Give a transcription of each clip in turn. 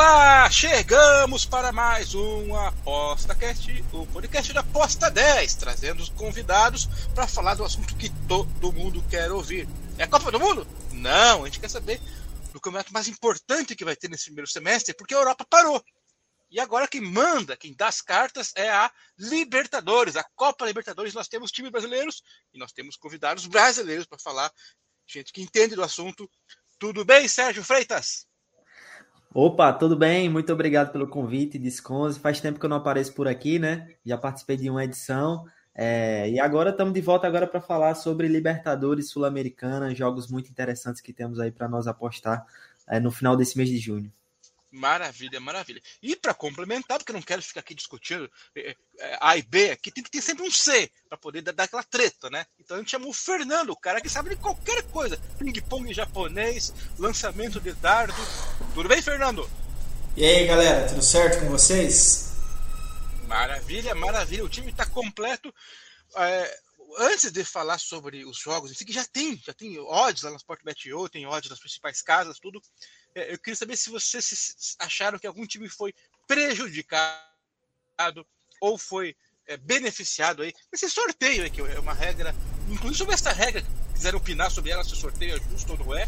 Olá, chegamos para mais um ApostaCast, o podcast da Aposta 10, trazendo os convidados para falar do assunto que todo mundo quer ouvir. É a Copa do Mundo? Não, a gente quer saber do campeonato mais importante que vai ter nesse primeiro semestre, porque a Europa parou. E agora quem manda, quem dá as cartas é a Libertadores, a Copa Libertadores. Nós temos times brasileiros e nós temos convidados brasileiros para falar, gente que entende do assunto. Tudo bem, Sérgio Freitas? Opa, tudo bem? Muito obrigado pelo convite, Disconze. Faz tempo que eu não apareço por aqui, né? Já participei de uma edição. É... e agora estamos de volta agora para falar sobre Libertadores Sul-Americana, jogos muito interessantes que temos aí para nós apostar é, no final desse mês de junho. Maravilha, maravilha. E para complementar, porque eu não quero ficar aqui discutindo é, é, A e B, aqui tem que ter sempre um C para poder dar, dar, aquela treta, né? Então a gente chamou o Fernando, o cara que sabe de qualquer coisa. Ping-pong japonês, lançamento de dardo. Tudo bem, Fernando? E aí, galera, tudo certo com vocês? Maravilha, maravilha. O time está completo. É, antes de falar sobre os jogos, que já tem, já tem odds lá na Sportbet.io, tem odds das principais casas, tudo. É, eu queria saber se vocês acharam que algum time foi prejudicado ou foi é, beneficiado aí. Esse sorteio aí, que é uma regra, inclusive sobre essa regra, quiseram opinar sobre ela, se o sorteio é justo ou não é,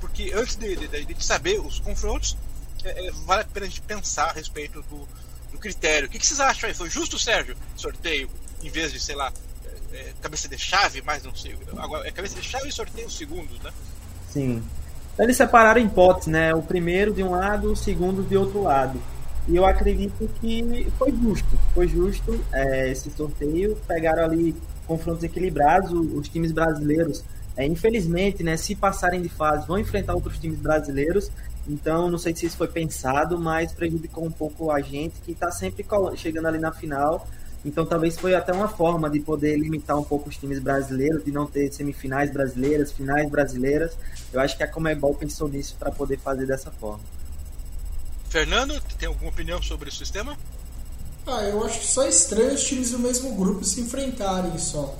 porque antes de, de, de saber os confrontos, é, é, vale a pena a gente pensar a respeito do, do critério. O que, que vocês acham aí? Foi justo, Sérgio, sorteio, em vez de, sei lá, é, cabeça de chave, mais não sei. Agora, é cabeça de chave e sorteio segundos, né? Sim. Eles separaram hipóteses, né? O primeiro de um lado, o segundo de outro lado. E eu acredito que foi justo. Foi justo é, esse sorteio. Pegaram ali confrontos equilibrados. Os times brasileiros, é, infelizmente, né, se passarem de fase, vão enfrentar outros times brasileiros. Então, não sei se isso foi pensado, mas prejudicou um pouco a gente que está sempre chegando ali na final então talvez foi até uma forma de poder limitar um pouco os times brasileiros, de não ter semifinais brasileiras, finais brasileiras. Eu acho que a Comebol pensou nisso para poder fazer dessa forma. Fernando, tem alguma opinião sobre o sistema? Ah, eu acho que só é estranho os times do mesmo grupo se enfrentarem só.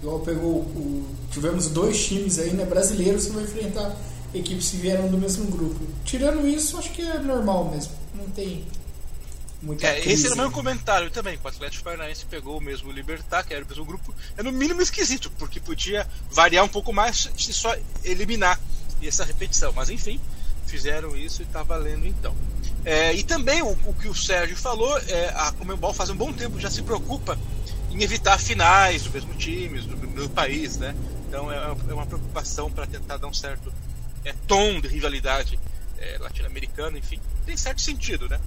Igual pegou o, tivemos dois times aí, né, brasileiros que vão enfrentar equipes que vieram do mesmo grupo. Tirando isso, acho que é normal mesmo. Não tem Muita é, esse era o meu comentário também. O Atlético Paranaense pegou o mesmo Libertar, que era o mesmo grupo. É no mínimo esquisito, porque podia variar um pouco mais se só eliminar essa repetição. Mas enfim, fizeram isso e está valendo então. É, e também o, o, que o Sérgio falou, é, a Comembol faz um bom tempo já se preocupa em evitar finais do mesmo time, do, do país, né? Então é, é uma preocupação para tentar dar um certo é, tom de rivalidade é, latino-americano, enfim, tem certo sentido, né?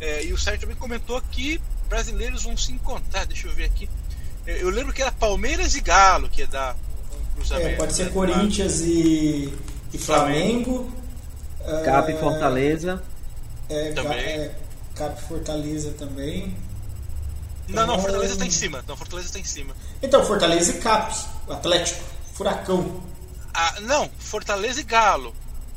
É, e o Sérgio também comentou que brasileiros vão se encontrar. Deixa eu ver aqui. É, eu lembro que era Palmeiras e Galo que ia dar um cruzamento. É, pode ser né? Corinthians e, e Flamengo. Flamengo. Cap e Fortaleza. É, também. É, Cap Fortaleza também. Não, não, então, Fortaleza está em cima. Não, Fortaleza está em cima. Então, Fortaleza e Cap, Atlético, Furacão. Ah, não, Fortaleza e Galo.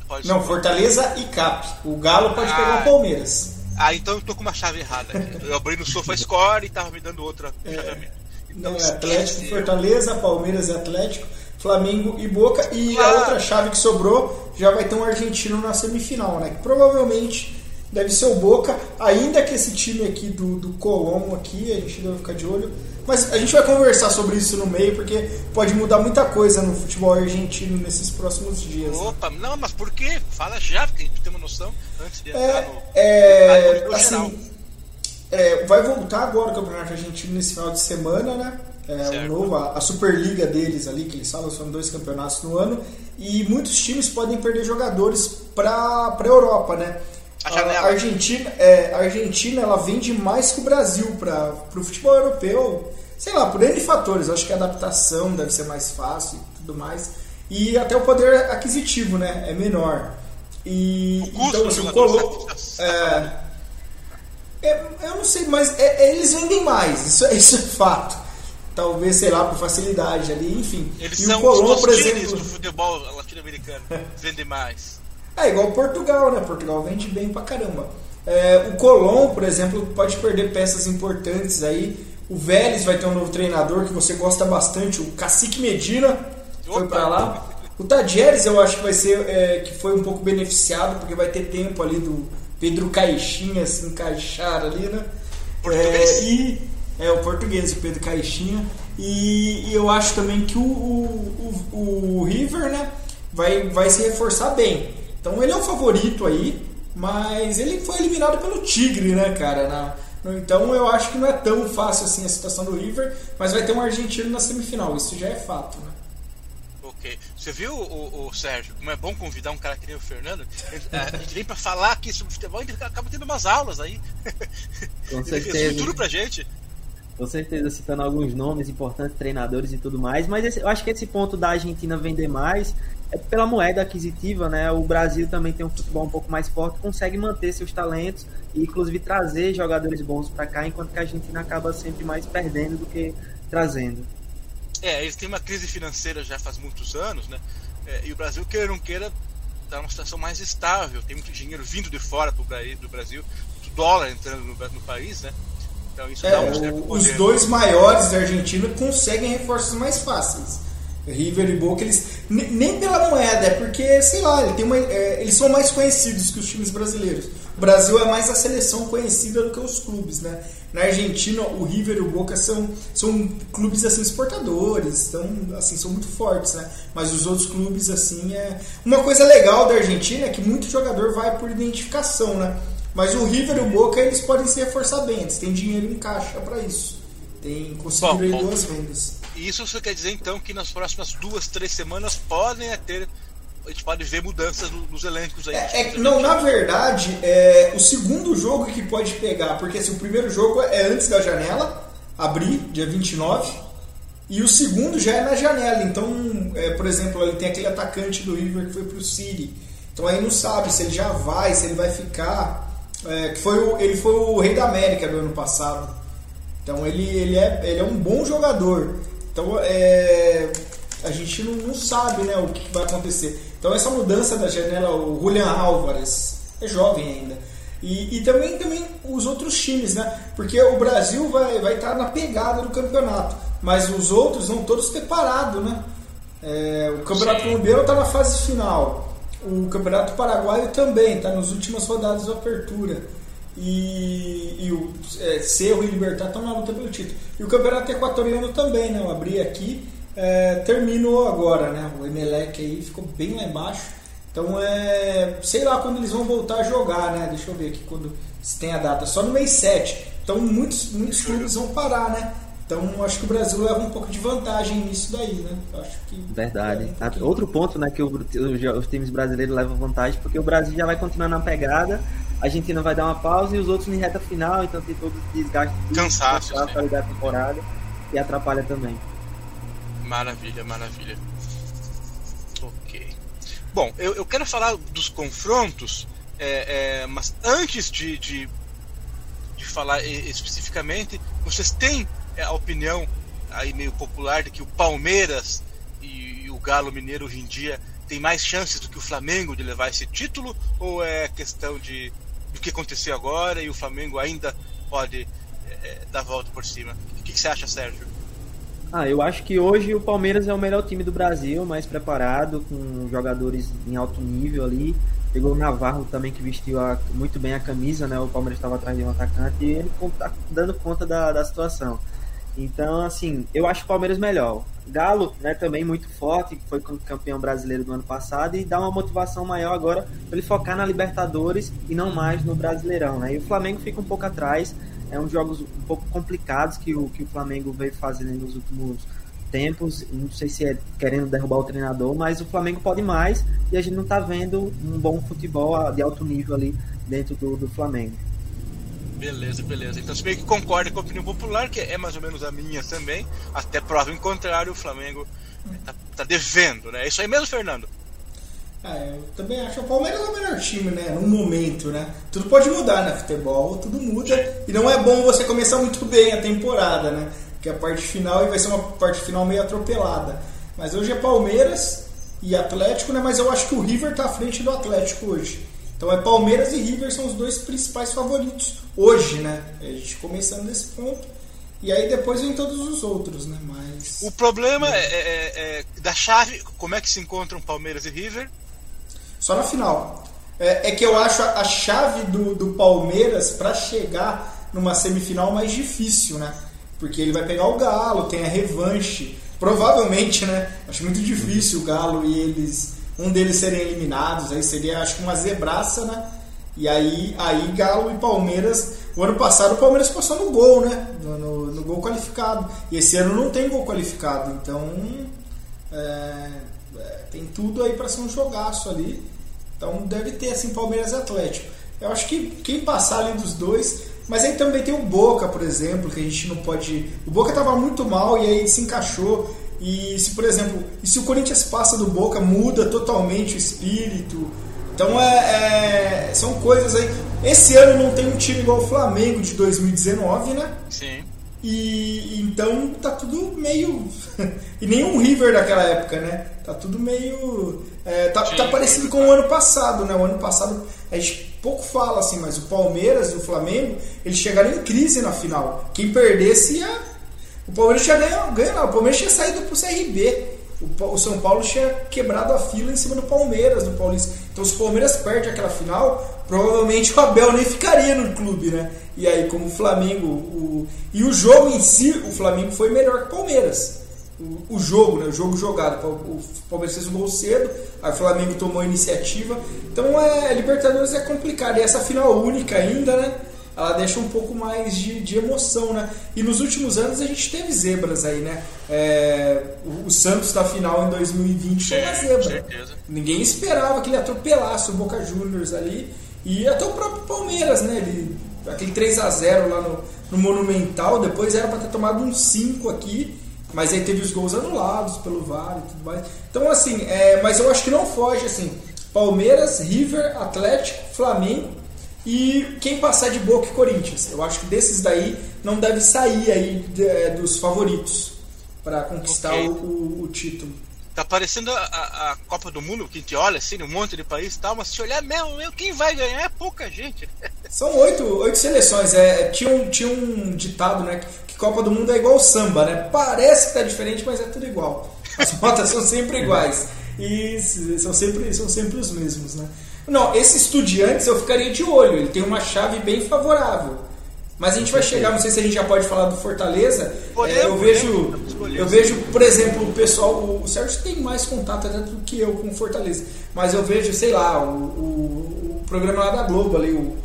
Pode não, Fortaleza e Cap. O Galo pode ah, pegar o Palmeiras. Ah, então eu tô com uma chave errada. Eu abri no Sofa Score e tava me dando outra é. Então, não, é Atlético, Fortaleza, Palmeiras e Atlético, Flamengo e Boca. E a outra chave que sobrou já vai ter um argentino na semifinal, né? Que provavelmente deve ser o Boca, ainda que esse time aqui do, do Colombo aqui, a gente deve ficar de olho. Mas a gente vai conversar sobre isso no meio, porque pode mudar muita coisa no futebol argentino nesses próximos dias. Opa, não, mas por quê? Fala já, porque a gente tem uma noção antes de é, no. É, assim, é, vai voltar agora o Campeonato Argentino nesse final de semana, né? É, o novo, a, a, Superliga deles ali, que eles falam, são dois campeonatos no ano, e muitos times podem perder jogadores para a Europa, né? A Argentina, é, a Argentina ela vende mais que o Brasil para o futebol europeu sei lá, por N fatores. Acho que a adaptação deve ser mais fácil e tudo mais. E até o poder aquisitivo, né? É menor. E então assim, o Colombo. É, é, eu não sei, mas é, é, eles vendem mais, isso, isso é fato. Talvez, sei lá, por facilidade ali, enfim. Eles e são o Colombo, os por exemplo, do futebol latino-americano, vendem mais. É igual Portugal, né? Portugal vende bem pra caramba. É, o Colom, por exemplo, pode perder peças importantes aí. O Vélez vai ter um novo treinador que você gosta bastante, o Cacique Medina foi para lá. O Tadieres eu acho que vai ser é, que foi um pouco beneficiado porque vai ter tempo ali do Pedro Caixinha se encaixar ali, né? É, e é o português, o Pedro Caixinha. E, e eu acho também que o, o, o, o River, né, vai, vai se reforçar bem. Então ele é o favorito aí, mas ele foi eliminado pelo Tigre, né, cara? Na, então eu acho que não é tão fácil assim a situação do River, mas vai ter um argentino na semifinal, isso já é fato, né? Ok. Você viu, o, o, Sérgio, como é bom convidar um cara que nem o Fernando? A gente vem para falar aqui sobre futebol e acaba tendo umas aulas aí. Com certeza. tudo pra gente. Com certeza, citando alguns nomes importantes, treinadores e tudo mais. Mas esse, eu acho que esse ponto da Argentina vender mais é pela moeda aquisitiva, né? O Brasil também tem um futebol um pouco mais forte, consegue manter seus talentos e inclusive trazer jogadores bons para cá, enquanto que a Argentina acaba sempre mais perdendo do que trazendo. É, eles têm uma crise financeira já faz muitos anos, né? É, e o Brasil, queira ou não queira, está numa situação mais estável, tem muito dinheiro vindo de fora do Brasil, muito dólar entrando no, no país, né? Então isso é, dá um certo poder. Os dois maiores da Argentina conseguem reforços mais fáceis. River e Boca, eles nem pela moeda, é porque, sei lá, ele uma, é, eles são mais conhecidos que os times brasileiros. O Brasil é mais a seleção conhecida do que os clubes, né? Na Argentina, o River e o Boca são, são clubes assim exportadores, então assim são muito fortes, né? Mas os outros clubes assim é uma coisa legal da Argentina é que muito jogador vai por identificação, né? Mas o River e o Boca eles podem se reforçar bem, eles têm dinheiro em caixa para isso. Tem conseguido duas vendas. Isso você quer dizer então que nas próximas duas, três semanas podem ter a gente pode ver mudanças nos elencos aí. É, é, não, na verdade, é o segundo jogo que pode pegar, porque assim, o primeiro jogo é antes da janela, abrir, dia 29, e o segundo já é na janela. Então, é, por exemplo, ele tem aquele atacante do River que foi pro City. Então aí não sabe se ele já vai, se ele vai ficar. É, que foi o, ele foi o rei da América do ano passado. Então ele, ele, é, ele é um bom jogador. Então é, a gente não, não sabe né, o que vai acontecer. Então essa mudança da janela, o Julian Álvares é jovem ainda. E, e, também, também os outros times, né? Porque o Brasil vai, vai estar na pegada do campeonato, mas os outros vão todos ter parado, né? É, o Campeonato Colombiano está na fase final, o Campeonato Paraguaio também está nas últimas rodadas de apertura. E, e o é, Cerro e Libertar estão na luta pelo título. E o Campeonato Equatoriano também, né? Eu abri aqui é, terminou agora, né? O Emelec aí ficou bem lá embaixo. Então é. Sei lá quando eles vão voltar a jogar, né? Deixa eu ver aqui quando se tem a data. Só no mês 7. Então muitos, muitos clubes vão parar, né? Então acho que o Brasil leva um pouco de vantagem nisso daí, né? Acho que Verdade. É um Outro ponto, né, que o, os times brasileiros levam vantagem, porque o Brasil já vai continuar na pegada, a Argentina vai dar uma pausa e os outros em reta final, então tem todo o desgaste cansaço para ligar a temporada e atrapalha também. Maravilha, maravilha. Ok. Bom, eu, eu quero falar dos confrontos, é, é, mas antes de, de, de falar especificamente, vocês têm é, a opinião aí meio popular de que o Palmeiras e, e o Galo Mineiro hoje em dia tem mais chances do que o Flamengo de levar esse título? Ou é questão de do que aconteceu agora e o Flamengo ainda pode é, é dar volta por cima? O que, que você acha, Sérgio? Ah, eu acho que hoje o Palmeiras é o melhor time do Brasil, mais preparado, com jogadores em alto nível ali. Pegou o Navarro também, que vestiu a, muito bem a camisa, né? O Palmeiras estava atrás de um atacante e ele tá dando conta da, da situação. Então, assim, eu acho o Palmeiras melhor. Galo, né, também muito forte, foi campeão brasileiro do ano passado e dá uma motivação maior agora para ele focar na Libertadores e não mais no Brasileirão, né? E o Flamengo fica um pouco atrás, é uns jogos um pouco complicados que o, que o Flamengo veio fazendo nos últimos tempos. Não sei se é querendo derrubar o treinador, mas o Flamengo pode mais e a gente não está vendo um bom futebol de alto nível ali dentro do, do Flamengo. Beleza, beleza. Então você meio que concorda com a opinião popular, que é mais ou menos a minha também. Até prova em contrário, o Flamengo tá, tá devendo, né? É isso aí mesmo, Fernando? É, eu também acho que o Palmeiras é o melhor time, né? No momento, né? Tudo pode mudar, né? Futebol, tudo muda. E não é bom você começar muito bem a temporada, né? Porque a parte final vai ser uma parte final meio atropelada. Mas hoje é Palmeiras e Atlético, né? Mas eu acho que o River tá à frente do Atlético hoje. Então é Palmeiras e River são os dois principais favoritos hoje, né? A gente começando desse ponto. E aí depois vem todos os outros, né? Mas. O problema é, é, é, é da chave, como é que se encontram Palmeiras e River? Só na final. É, é que eu acho a, a chave do, do Palmeiras para chegar numa semifinal mais difícil, né? Porque ele vai pegar o Galo, tem a revanche. Provavelmente, né? Acho muito difícil o Galo e eles. Um deles serem eliminados. Aí seria, acho que uma zebraça, né? E aí, aí Galo e Palmeiras. O ano passado o Palmeiras passou no gol, né? No, no, no gol qualificado. E esse ano não tem gol qualificado. Então. É, é, tem tudo aí para ser um jogaço ali. Então deve ter assim Palmeiras e Atlético. Eu acho que quem passar ali dos dois. Mas aí também tem o Boca, por exemplo, que a gente não pode. O Boca estava muito mal e aí se encaixou. E se, por exemplo, e se o Corinthians passa do Boca, muda totalmente o espírito. Então é, é, são coisas aí. Esse ano não tem um time igual o Flamengo de 2019, né? Sim. E então tá tudo meio. e nenhum River daquela época, né? Tá tudo meio. É, tá, tá parecido com o ano passado, né? O ano passado a gente pouco fala assim, mas o Palmeiras e o Flamengo eles chegaram em crise na final. Quem perdesse ia. O Palmeiras tinha ganho, ganho não. O Palmeiras tinha saído pro CRB. O, São Paulo tinha quebrado a fila em cima do Palmeiras, do Paulista. Então, se o Palmeiras perde aquela final, provavelmente o Abel nem ficaria no clube, né? E aí, como o Flamengo. O... E o jogo em si, o Flamengo foi melhor que o Palmeiras. O, o jogo, né? O jogo jogado. O Palmeiras fez um gol cedo, aí o Flamengo tomou a iniciativa. Então, é, Libertadores é complicado. E essa final única ainda, né? Ela deixa um pouco mais de, de, emoção, né? E nos últimos anos a gente teve zebras aí, né? É, o, o, Santos da final em 2020 foi uma zebra. Certeza. Ninguém esperava que ele atropelasse o Boca Juniors ali. E até o próprio Palmeiras, né? Ele, aquele 3 a 0 lá no, no Monumental, depois era para ter tomado um 5 aqui. Mas aí teve os gols anulados pelo VAR e tudo mais. Então, assim, é, mas eu acho que não foge, assim. Palmeiras, River, Atlético, Flamengo e quem passar de Boca e Corinthians. Eu acho que desses daí não deve sair aí de, é, dos favoritos para conquistar okay. o, o, título. Tá parecendo a, a, Copa do Mundo, que a gente olha assim, um monte de país e tal, mas se olhar mesmo, quem vai ganhar é pouca gente. São oito, oito seleções. É, tinha, um, tinha um ditado, né? Que Copa do Mundo é igual samba, né? Parece que tá diferente, mas é tudo igual. As rotas são sempre iguais. E são sempre, são sempre os mesmos, né? Não, esse Estudiantes eu ficaria de olho, ele tem uma chave bem favorável. Mas a gente vai chegar, não sei se a gente já pode falar do Fortaleza. É, eu vejo, eu vejo, por exemplo, o pessoal, o Sérgio tem mais contato até do que eu com o Fortaleza. Mas eu vejo, sei lá, o, o, o programa lá da Globo ali, o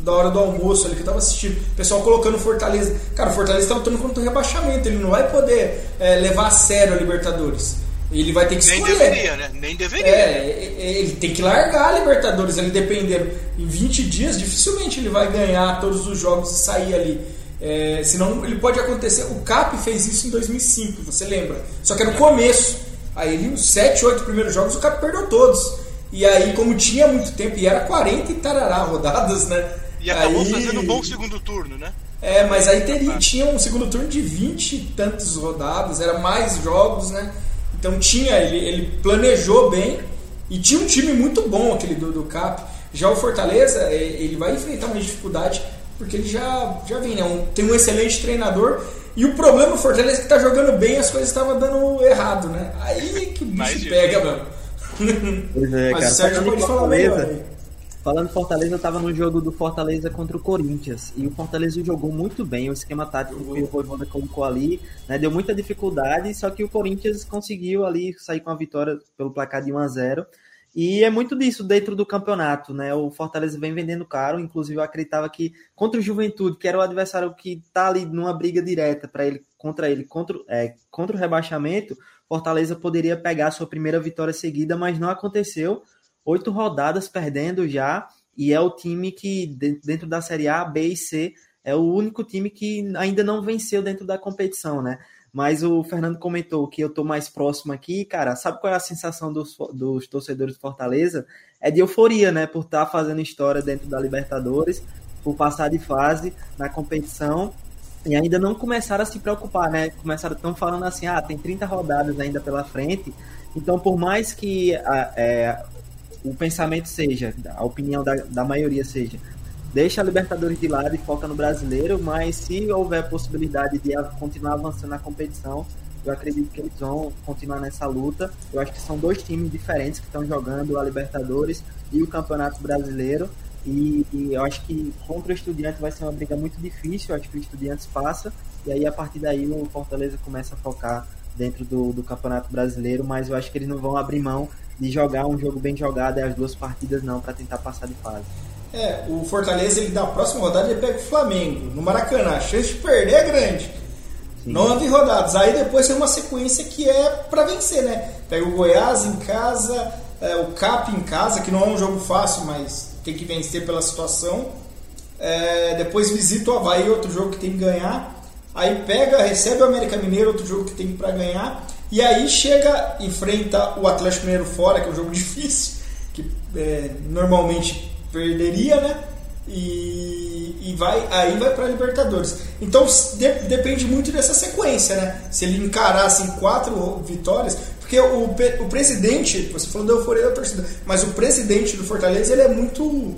da hora do almoço ali que eu tava assistindo, o pessoal colocando Fortaleza. Cara, o Fortaleza tá lutando contra o rebaixamento, ele não vai poder é, levar a sério a Libertadores. Ele vai ter que Nem escolher. deveria, né? Nem deveria. É, ele tem que largar a Libertadores. Ele dependendo. Em 20 dias, dificilmente ele vai ganhar todos os jogos e sair ali. É, senão ele pode acontecer. O Cap fez isso em 2005, você lembra? Só que era no começo. Aí ele, os 7, 8 primeiros jogos, o Cap perdeu todos. E aí, como tinha muito tempo, e era 40 e tarará rodadas, né? E acabou aí... fazendo um bom segundo turno, né? É, mas aí teria, tinha um segundo turno de 20 e tantas rodadas, era mais jogos, né? Então tinha, ele, ele planejou bem e tinha um time muito bom aquele do, do Cap. Já o Fortaleza, é, ele vai enfrentar uma dificuldade porque ele já, já vem, né? Um, tem um excelente treinador. E o problema do Fortaleza é que tá jogando bem as coisas estavam dando errado, né? Aí que o bicho pega, mano. Pois é, Mas cara. o Sérgio pode falar melhor aí. Falando Fortaleza, eu estava no jogo do Fortaleza contra o Corinthians. E o Fortaleza jogou muito bem. O esquema tático que o Voivoda colocou ali né, deu muita dificuldade. Só que o Corinthians conseguiu ali sair com a vitória pelo placar de 1 a 0 e é muito disso dentro do campeonato, né? O Fortaleza vem vendendo caro, inclusive eu acreditava que contra o Juventude, que era o adversário que tá ali numa briga direta para ele contra ele, contra, é, contra o rebaixamento, Fortaleza poderia pegar sua primeira vitória seguida, mas não aconteceu oito rodadas perdendo já, e é o time que, dentro da Série A, B e C, é o único time que ainda não venceu dentro da competição, né? Mas o Fernando comentou que eu tô mais próximo aqui, cara. Sabe qual é a sensação dos, dos torcedores de Fortaleza? É de euforia, né? Por estar tá fazendo história dentro da Libertadores, por passar de fase na competição e ainda não começaram a se preocupar, né? Começaram tão falando assim, ah, tem 30 rodadas ainda pela frente. Então, por mais que a, é, o pensamento seja, a opinião da, da maioria seja, deixa a Libertadores de lado e foca no brasileiro, mas se houver possibilidade de continuar avançando na competição, eu acredito que eles vão continuar nessa luta. Eu acho que são dois times diferentes que estão jogando a Libertadores e o Campeonato Brasileiro. E, e, eu acho que contra o Estudiantes vai ser uma briga muito difícil. Eu acho que o Estudiantes passa. E aí, a partir daí, o Fortaleza começa a focar dentro do, do Campeonato Brasileiro. Mas eu acho que eles não vão abrir mão de jogar um jogo bem jogado e as duas partidas não, para tentar passar de fase. É, o Fortaleza, ele da próxima rodada, ele pega o Flamengo no Maracanã. A chance de perder é grande. Sim. Nove rodadas. Aí depois tem uma sequência que é para vencer, né? Pega o Goiás em casa, é, o Cap em casa, que não é um jogo fácil, mas tem que vencer pela situação. É, depois visita o Havaí, outro jogo que tem que ganhar. Aí pega, recebe o América Mineiro, outro jogo que tem para ganhar. E aí chega, enfrenta o Atlético Mineiro fora, que é um jogo difícil, que é, normalmente perderia, né? E, e vai, aí vai para Libertadores. Então de, depende muito dessa sequência, né? Se ele encarar assim, quatro vitórias, porque o, o presidente, você falou da euforia da torcida, mas o presidente do Fortaleza ele é muito,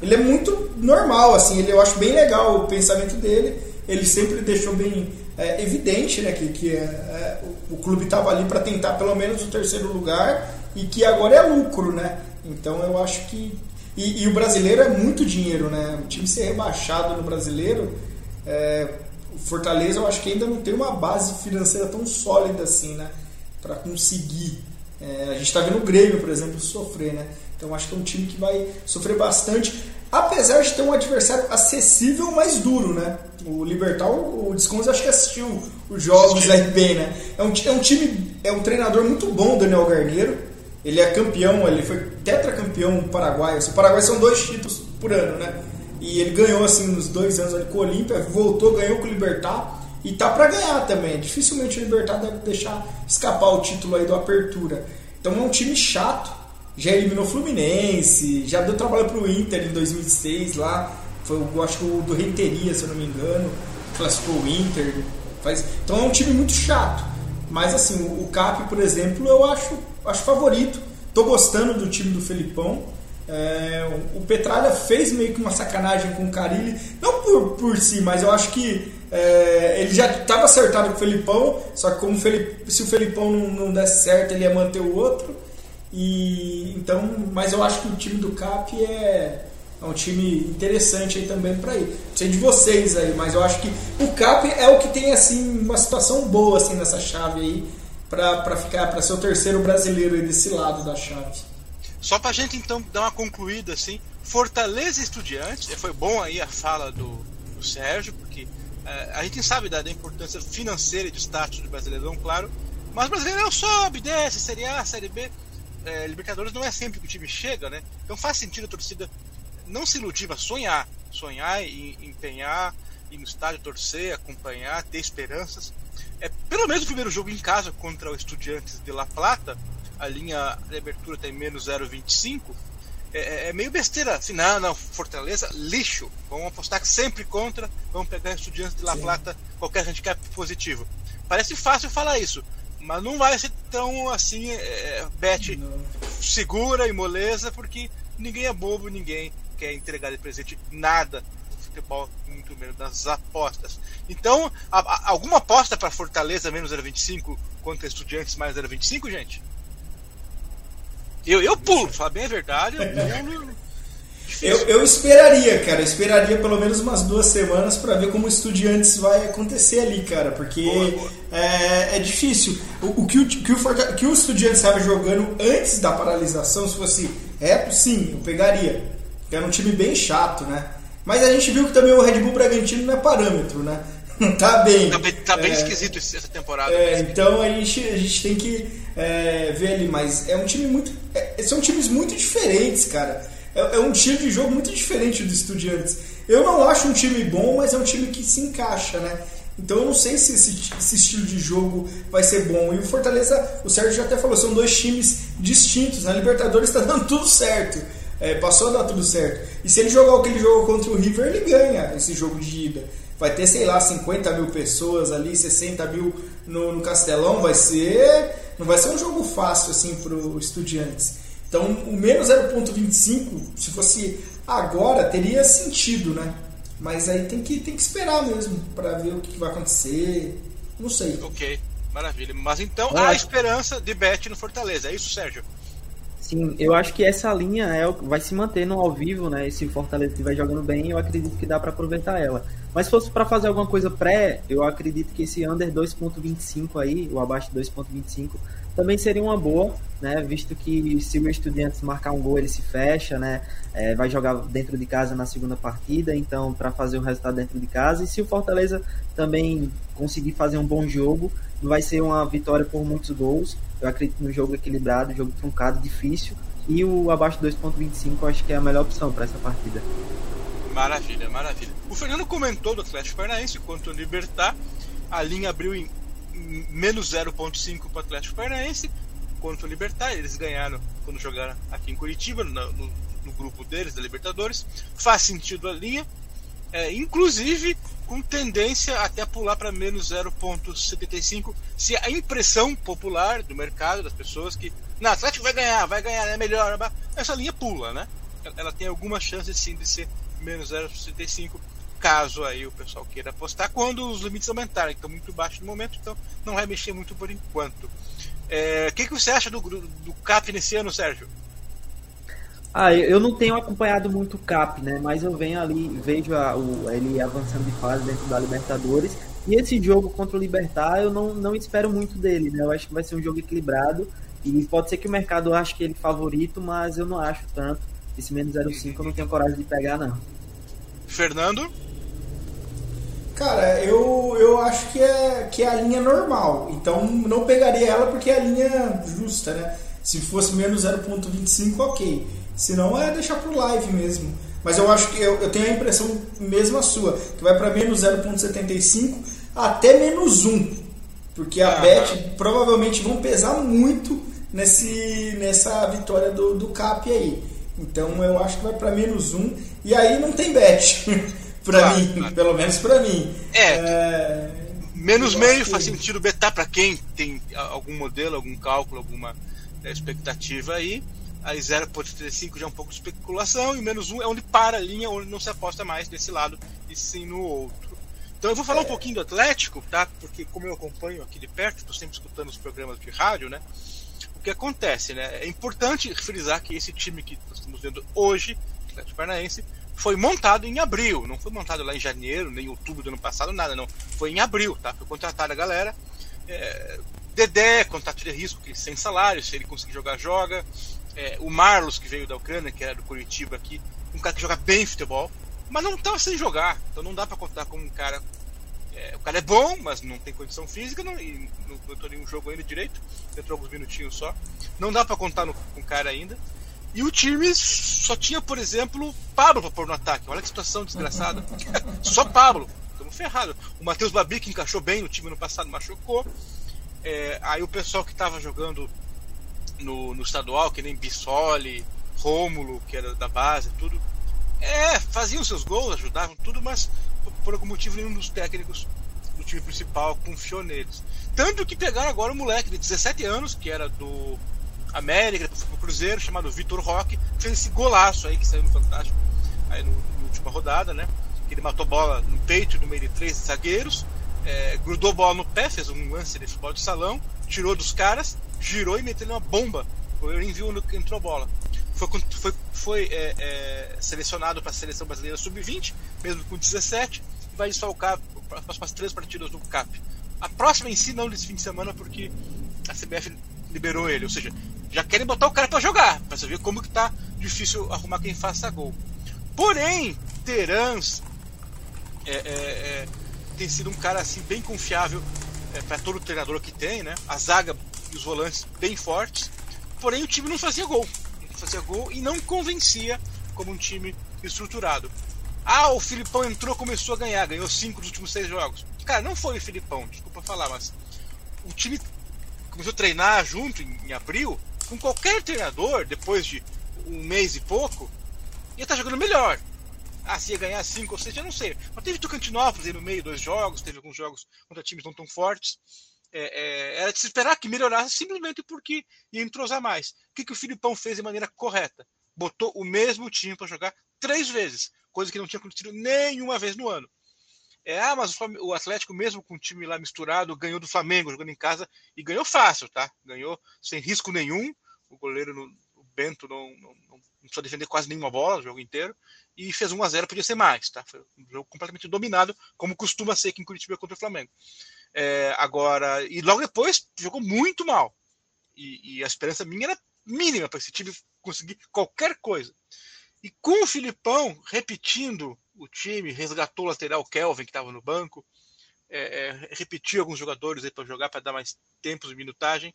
ele é muito normal, assim. Ele, eu acho bem legal o pensamento dele. Ele sempre deixou bem é, evidente, né, que, que é, é, o, o clube estava ali para tentar pelo menos o terceiro lugar e que agora é lucro, né? Então eu acho que e, e, o brasileiro é muito dinheiro, né? O time ser rebaixado no brasileiro, é, o Fortaleza eu acho que ainda não tem uma base financeira tão sólida assim, né? Para conseguir. É, a gente está vendo o Grêmio, por exemplo, sofrer, né? Então acho que é um time que vai sofrer bastante, apesar de ter um adversário acessível, mas duro, né? O Libertar, o Descontos acho que assistiu os jogos aí bem, né? É um, é um time, é um treinador muito bom, Daniel Garneiro ele é campeão, ele foi tetracampeão paraguaio. O Paraguai são dois títulos por ano, né? E ele ganhou assim nos dois anos ali com o Olímpia, voltou, ganhou com o Libertar e tá para ganhar também. Dificilmente o Libertar deve deixar escapar o título aí do Apertura. Então é um time chato. Já eliminou o Fluminense, já deu trabalho pro Inter em 2006 lá. Foi, eu acho que o do Renteria, se eu não me engano, classificou o Inter. Faz... Então é um time muito chato. Mas assim, o Cap, por exemplo, eu acho acho favorito. Tô gostando do time do Felipão. É, o Petralha fez meio que uma sacanagem com o Carilli, não por, por si, mas eu acho que é, ele já estava acertado com o Felipão, só que como o Felip, se o Felipão não, não desse certo, ele ia manter o outro. E então, mas eu acho que o time do Cap é, é um time interessante aí também para ir. Não sei de vocês aí, mas eu acho que o Cap é o que tem assim uma situação boa assim nessa chave aí para ficar para ser o terceiro brasileiro aí desse lado da chave. Só para a gente então dar uma concluída assim, Fortaleza e Estudiantes, foi bom aí a fala do, do Sérgio, porque é, a gente sabe da, da, importância financeira e de status do Brasileirão, claro, mas o Brasileirão sobe, desce, Série A, Série B, é, Libertadores não é sempre que o time chega, né? Então faz sentido a torcida não se iludir, mas sonhar, sonhar e empenhar, ir no estádio, torcer, acompanhar, ter esperanças. É, pelo menos o primeiro jogo em casa contra o Estudiantes de La Plata, a linha de abertura tem menos 0,25. É, é, é, meio besteira. Assim, não, não, Fortaleza, lixo. Vamos apostar sempre contra. Vamos pegar Estudiantes de La Plata, qualquer handicap positivo. Parece fácil falar isso, mas não vai ser tão assim, é, bet segura e moleza, porque ninguém é bobo, ninguém quer entregar de presente nada no futebol muito menos das apostas. Então, a, a, alguma aposta para Fortaleza menos 0,25 contra Estudiantes mais 0,25, gente? Eu, eu pulo, falar bem a verdade, eu pulo. Eu, eu esperaria, cara, eu esperaria pelo menos umas duas semanas para ver como o Estudiantes vai acontecer ali, cara, porque boa, boa. É, é, difícil. O, o, que o, que, o, que o Estudiantes estava jogando antes da paralisação, se fosse reto, sim, eu pegaria. Era um time bem chato, né? Mas a gente viu que também o Red Bull Bragantino não é parâmetro, né? Não tá bem. Tá bem, tá bem é, esquisito essa temporada. É, então a gente, a gente tem que é, ver ali, mas é um time muito. É, são times muito diferentes, cara. É, é, um estilo de jogo muito diferente do Estudiantes. Eu não acho um time bom, mas é um time que se encaixa, né? Então eu não sei se esse, esse, estilo de jogo vai ser bom. E o Fortaleza, o Sérgio já até falou, são dois times distintos. Na Libertadores está dando tudo certo. É, passou a dar tudo certo. E se ele jogar o que ele jogou contra o River, ele ganha esse jogo de ida. Vai ter, sei lá, 50 mil pessoas ali, 60 mil no, no Castelão. Vai ser. Não vai ser um jogo fácil assim para os estudiantes. Então o menos 0,25, se fosse agora, teria sentido, né? Mas aí tem que, tem que esperar mesmo para ver o que vai acontecer. Não sei. Ok, maravilha. Mas então é. há esperança de bet no Fortaleza, é isso, Sérgio? Sim, eu acho que essa linha é, vai se manter no ao vivo, né? E se o Fortaleza estiver jogando bem, eu acredito que dá para aproveitar ela. Mas se fosse para fazer alguma coisa pré, eu acredito que esse under 2.25 aí, o abaixo de 2.25, também seria uma boa, né? Visto que se o Estudiantes marcar um gol, ele se fecha, né? É, vai jogar dentro de casa na segunda partida, então para fazer o resultado dentro de casa. E se o Fortaleza também conseguir fazer um bom jogo, vai ser uma vitória por muitos gols. Eu acredito no jogo equilibrado, jogo truncado, difícil. E o abaixo de 2.25 eu acho que é a melhor opção para essa partida. Maravilha, maravilha. O Fernando comentou do Atlético Paranaense quanto o Libertar. A linha abriu em menos 0.5 para o Atlético Paranaense contra o Libertar. Eles ganharam quando jogaram aqui em Curitiba, no, no, no grupo deles, da Libertadores. Faz sentido a linha. É, inclusive com tendência até pular para menos 0,75 se a impressão popular do mercado, das pessoas que não, Atlético vai ganhar, vai ganhar, é melhor, essa linha pula, né? Ela tem alguma chance sim de ser menos 0,65 caso aí o pessoal queira apostar, quando os limites aumentarem, que estão muito baixos no momento, então não vai mexer muito por enquanto. É, o é, que, que você acha do, do, do CAP nesse ano, Sérgio? Ah, eu não tenho acompanhado muito o CAP, né? Mas eu venho ali, vejo a, o, ele avançando de fase dentro da Libertadores. E esse jogo contra o Libertar, eu não, não espero muito dele, né? Eu acho que vai ser um jogo equilibrado. E pode ser que o mercado ache que ele favorito, mas eu não acho tanto. Esse menos 0,5 eu não tenho coragem de pegar, não. Fernando? Cara, eu, eu acho que é, que é a linha normal. Então não pegaria ela porque é a linha justa, né? Se fosse menos 0.25, ok. Se não, é deixar pro live mesmo. Mas eu acho que eu, eu tenho a impressão mesma sua, que vai para menos 0.75 até menos 1. Porque a ah, Bet provavelmente vão pesar muito nesse, nessa vitória do, do CAP aí. Então eu acho que vai para menos 1. E aí não tem bet. para claro, mim, claro. pelo menos para mim. É. é menos meio que... faz sentido betar para quem tem algum modelo, algum cálculo, alguma é, expectativa aí. Aí 0.35 já é um pouco de especulação, e menos 1 é onde para a linha, onde não se aposta mais desse lado e sim no outro. Então eu vou falar é. um pouquinho do Atlético, tá? Porque como eu acompanho aqui de perto, estou sempre escutando os programas de rádio, né? O que acontece, né? É importante frisar que esse time que nós estamos vendo hoje, Atlético Paranaense, foi montado em abril, não foi montado lá em janeiro, nem em outubro do ano passado, nada, não. Foi em abril, tá? Foi contratada a galera. É, Dedé, contrato de risco, que sem salário, se ele conseguir jogar, joga. É, o Marlos, que veio da Ucrânia, que era do Curitiba aqui, um cara que joga bem futebol, mas não estava sem jogar, então não dá para contar com um cara. É, o cara é bom, mas não tem condição física, não, e não entrou nenhum jogo ainda direito, entrou alguns minutinhos só. Não dá para contar no, com o cara ainda. E o time só tinha, por exemplo, Pablo para pôr no ataque. Olha que situação desgraçada. só Pablo. Estamos ferrados. O Matheus Babi, que encaixou bem no time no passado, machucou. É, aí o pessoal que estava jogando no, no estadual, que nem Bissoli, Rômulo, que era da base, tudo. É, faziam seus gols, ajudavam tudo, mas por algum motivo nenhum dos técnicos do time principal confiou neles. Tanto que pegaram agora um moleque de 17 anos, que era do América, pro Cruzeiro, chamado Vitor Roque, fez esse golaço aí que saiu no Fantástico, aí no, na última rodada, né? Ele matou bola no peito no meio de três zagueiros, é, grudou bola no pé, fez um lance de futebol de salão, tirou dos caras, girou e meteu uma bomba. O goleiro viu no entrou a bola. Foi, foi, foi é, é, selecionado para a seleção brasileira sub-20, mesmo com 17, e vai desfalcar as três partidas do CAP. A próxima em si não desse fim de semana, porque a CBF liberou ele, ou seja, já querem botar o cara para jogar, para você ver como que tá difícil arrumar quem faça gol. Porém, Terans é, é, é, tem sido um cara assim bem confiável é, para todo treinador que tem, né? A zaga e os volantes bem fortes. Porém, o time não fazia gol. Não fazia gol e não convencia como um time estruturado. Ah, o Filipão entrou, começou a ganhar, ganhou cinco dos últimos seis jogos. Cara, não foi o Filipão, desculpa falar, mas o time começou a treinar junto em, em abril. Com qualquer treinador, depois de um mês e pouco, ia estar tá jogando melhor. Ah, se ia ganhar cinco ou seis, eu não sei. Mas teve Tocantinópolis aí no meio, dois jogos, teve alguns jogos contra times não tão fortes. É, é, era de se esperar que melhorasse simplesmente porque ia entrosar mais. O que, que o Filipão fez de maneira correta? Botou o mesmo time para jogar três vezes, coisa que não tinha acontecido nenhuma vez no ano. É, ah, mas o Atlético, mesmo com o time lá misturado, ganhou do Flamengo jogando em casa e ganhou fácil, tá? Ganhou sem risco nenhum. O goleiro, no, o Bento, não, não, não precisou defender quase nenhuma bola o jogo inteiro e fez 1 a 0 podia ser mais, tá? Foi um jogo completamente dominado, como costuma ser aqui em Curitiba contra o Flamengo. É, agora, e logo depois jogou muito mal. E, e a esperança minha era mínima para esse time conseguir qualquer coisa. E com o Filipão repetindo o time, resgatou o lateral Kelvin, que estava no banco, é, é, repetiu alguns jogadores para jogar, para dar mais tempos de minutagem.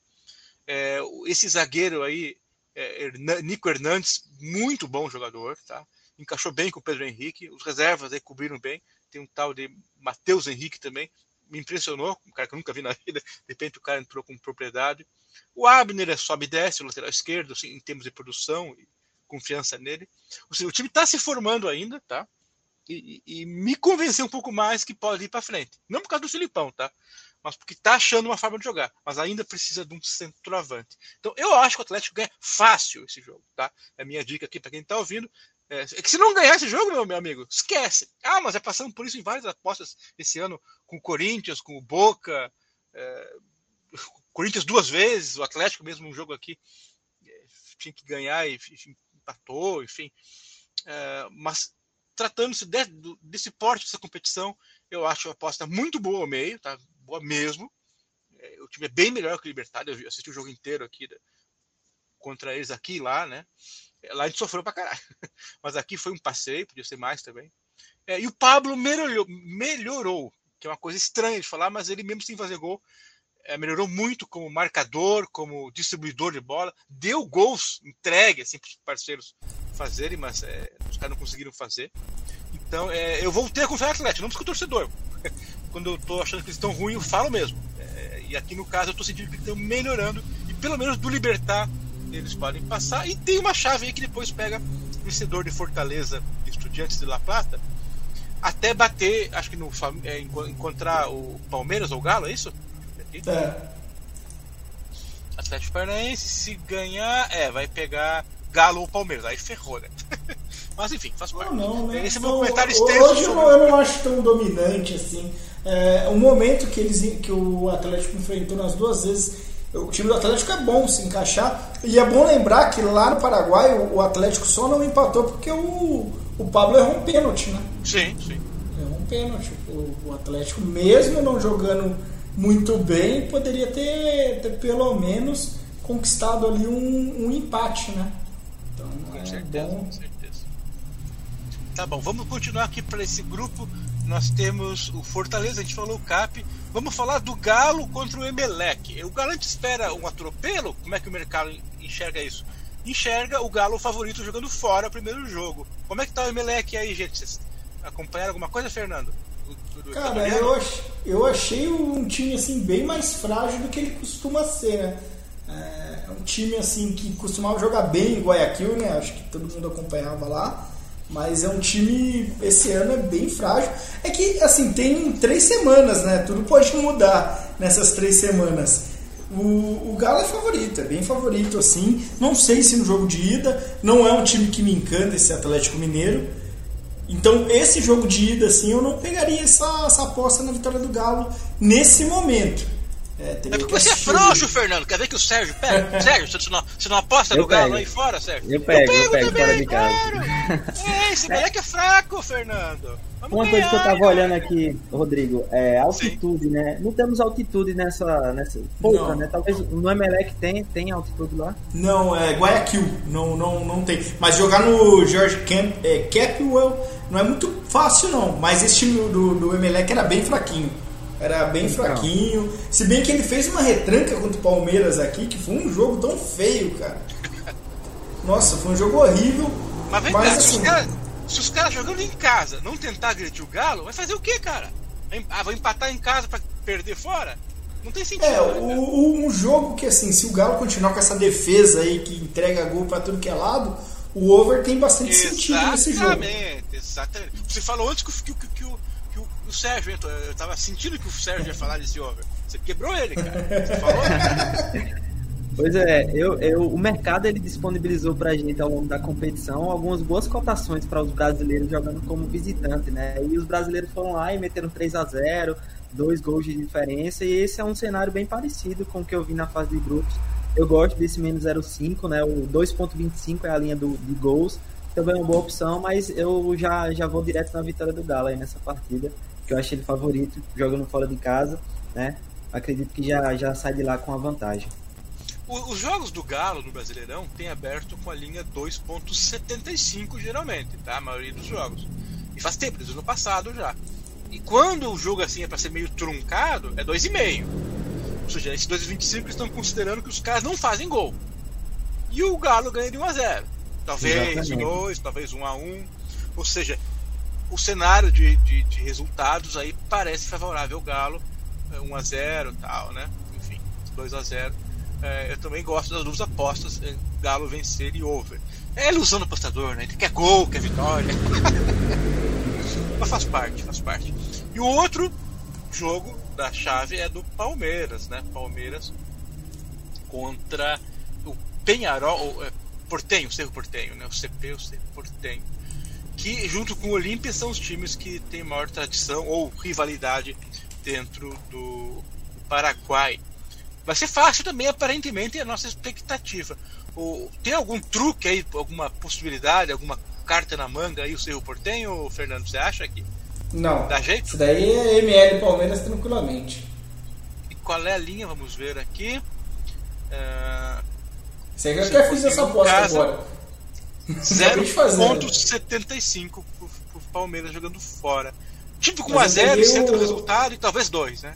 É, esse zagueiro aí, é, Nico Hernandes, muito bom jogador, tá? encaixou bem com o Pedro Henrique, os reservas aí cobriram bem. Tem um tal de Matheus Henrique também, me impressionou, um cara que eu nunca vi na vida, de repente o cara entrou com propriedade. O Abner é sobe e desce, o lateral esquerdo, assim, em termos de produção e confiança nele. Ou seja, o time está se formando ainda, tá? E, e, e, me convenceu um pouco mais que pode ir para frente. Não por causa do Filipão, tá? Mas porque está achando uma forma de jogar. Mas ainda precisa de um centroavante. Então eu acho que o Atlético ganha fácil esse jogo, tá? É a minha dica aqui para quem está ouvindo. É, é, que se não ganhar esse jogo, meu, meu amigo, esquece. Ah, mas é passando por isso em várias apostas esse ano, com o Corinthians, com o Boca, é, Corinthians duas vezes, o Atlético mesmo um jogo aqui é, tinha que ganhar e enfim, empatou, enfim. É, mas tratando-se de, desse porte dessa competição, eu acho a aposta muito boa ao meio, tá? Boa mesmo. É, o time é bem melhor que o Libertad, eu assisti o jogo inteiro aqui da, contra eles aqui e lá, né? Lá a gente sofreu pra caralho. Mas aqui foi um passeio, podia ser mais também. É, e o Pablo melhorou, melhorou, que é uma coisa estranha de falar, mas ele mesmo sem fazer gol, é, melhorou muito como marcador, como distribuidor de bola, deu gols entregue assim, para os parceiros fazerem, mas é, os caras não conseguiram fazer. Então é, eu voltei a confiar no Atlético, não porque o torcedor. Quando eu estou achando que eles estão ruins, eu falo mesmo. É, e aqui no caso eu estou sentindo que estão melhorando, e pelo menos do Libertar eles podem passar. E tem uma chave aí que depois pega vencedor de Fortaleza Estudiantes de La Plata até bater, acho que no é, encontrar o Palmeiras ou o Galo, é isso? É. Atlético Paranaense, se ganhar, é, vai pegar Galo ou Palmeiras, aí ferrou, né? Mas enfim, faz parte. Não, não, né? Esse é meu comentário extenso. Hoje sobre... eu não acho tão dominante assim. É, o momento que, eles, que o Atlético enfrentou nas duas vezes o time do Atlético é bom se encaixar. E é bom lembrar que lá no Paraguai o, Atlético só não empatou porque o, o Pablo errou um pênalti, né? Sim, sim. Errou um pênalti. O, o Atlético, mesmo não jogando muito bem, poderia ter, ter pelo menos conquistado ali um, um empate, né? Então, com é certeza, bom. com certeza. Tá bom, vamos continuar aqui para esse grupo. Nós temos o Fortaleza, a gente falou o CAP. Vamos falar do Galo contra o Emelec. O Galo espera um atropelo? Como é que o mercado enxerga isso? Enxerga o Galo favorito jogando fora o primeiro jogo. Como é que tá o Emelec aí, gente? Vocês acompanharam alguma coisa, Fernando? Do, do Cara, eu, ach, eu achei um time assim bem mais frágil do que ele costuma ser, né? É um time assim que costumava jogar bem em Guayaquil, né? Acho que todo mundo acompanhava lá. Mas é um time, esse ano é bem frágil. É que, assim, tem três semanas, né? Tudo pode mudar nessas três semanas. O, o Galo é favorito, é bem favorito, assim. Não sei se no jogo de ida, não é um time que me encanta esse Atlético Mineiro. Então, esse jogo de ida, assim, eu não pegaria essa, essa aposta na vitória do Galo nesse momento. É, é porque você é frouxo, Fernando. Quer ver que o Sérgio pega? Sérgio, você não, você não aposta eu no pego. Galo aí fora, Sérgio? Eu pego, eu pego, eu pego fora de casa. É, esse moleque é fraco, Fernando. Vamos Uma ganhar, coisa que eu tava olhando aqui, Rodrigo, é altitude, Sim. né? Não temos altitude nessa. nessa pouca, não. né? Talvez no Emelec tem, tem altitude lá? Não, é Guayaquil. Não, não, não tem. Mas jogar no George Camp, é, Capwell não é muito fácil, não. Mas esse time do, do Emelec era bem fraquinho. Era bem então. fraquinho. Se bem que ele fez uma retranca contra o Palmeiras aqui, que foi um jogo tão feio, cara. Nossa, foi um jogo horrível. Mas vem mas, cá, assim, Se os caras jogando em casa não tentar agredir o Galo, vai fazer o quê, cara? Ah, vai empatar em casa para perder fora? Não tem sentido. É, né, o, um jogo que assim, se o Galo continuar com essa defesa aí que entrega gol para tudo que é lado, o over tem bastante exatamente, sentido nesse jogo. Exatamente, exatamente. Você falou antes que, que, que, que, o, que o, Sérgio. Eu tava sentindo que o Sérgio ia falar desse over. Você quebrou ele, cara. Você falou? Pois é, eu, eu, o mercado ele disponibilizou para a gente ao longo da competição algumas boas cotações para os brasileiros jogando como visitante, né? E os brasileiros foram lá e meteram 3 a 0 dois gols de diferença, e esse é um cenário bem parecido com o que eu vi na fase de grupos. Eu gosto desse menos 0,5, né? O 2,25 é a linha do, de gols, também é uma boa opção, mas eu já, já vou direto na vitória do Galo aí nessa partida, que eu achei ele favorito, jogando fora de casa, né? Acredito que já, já sai de lá com a vantagem. Os jogos do Galo no Brasileirão tem aberto com a linha 2.75 geralmente, tá? A maioria dos jogos. E faz tempo, desde o ano passado já. E quando o jogo assim é para ser meio truncado, é 2,5. Ou seja, esses 2,25 estão considerando que os caras não fazem gol. E o Galo ganha de 1 a 0. Talvez 2, talvez 1 a 1. Ou seja, o cenário de, de, de resultados aí parece favorável ao Galo. 1 é, a 0 tal, né? Enfim, 2 a 0 é, eu também gosto das duas apostas, é, Galo vencer e over. É ilusão do apostador, né? Ele quer gol, quer vitória. Mas faz parte, faz parte. E o outro jogo da chave é do Palmeiras, né? Palmeiras contra o Penharol, é, Portenho, Cerro Portenho, né? O CP, o Cerro Portenho. Que junto com o Olímpia são os times que têm maior tradição ou rivalidade dentro do Paraguai. Vai ser fácil também, aparentemente, é a nossa expectativa. O, tem algum truque aí, alguma possibilidade, alguma carta na manga aí o Cerro Portenho, Fernando? Você acha que não. dá jeito? Isso daí é ML Palmeiras tranquilamente. E qual é a linha? Vamos ver aqui. Uh, Você já quer fazer essa aposta agora. 0,75 pro, pro Palmeiras jogando fora. Tipo com 1x0, centro o resultado e talvez 2, né?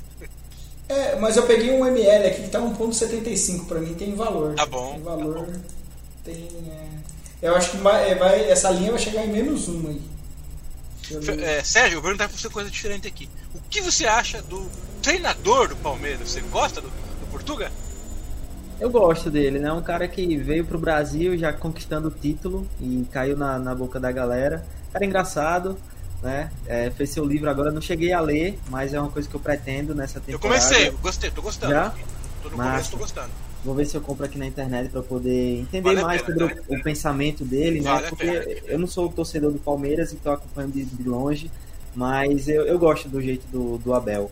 É, mas eu peguei um ML aqui que tá 1.75 para mim, tem valor. Tá bom. Tem valor. Tá bom. Tem. É... Eu acho que vai, é, vai, essa linha vai chegar em menos um aí. É, Sérgio, eu vou perguntar pra você coisa diferente aqui. O que você acha do treinador do Palmeiras? Você gosta do, do Portuga? Eu gosto dele, né? Um cara que veio pro Brasil já conquistando o título e caiu na, na boca da galera. Cara engraçado, né? É, fez seu livro agora, não cheguei a ler, mas é uma coisa que eu pretendo nessa temporada. Eu comecei, eu gostei, tô gostando. Já? Tô no Massa. começo, tô gostando. Vou ver se eu compro aqui na internet para poder entender vale mais pena, sobre vale o, o, pensamento dele, né? vale né? Porque eu não sou torcedor do Palmeiras, então acompanho de, de longe, mas eu, eu gosto do jeito do, do Abel.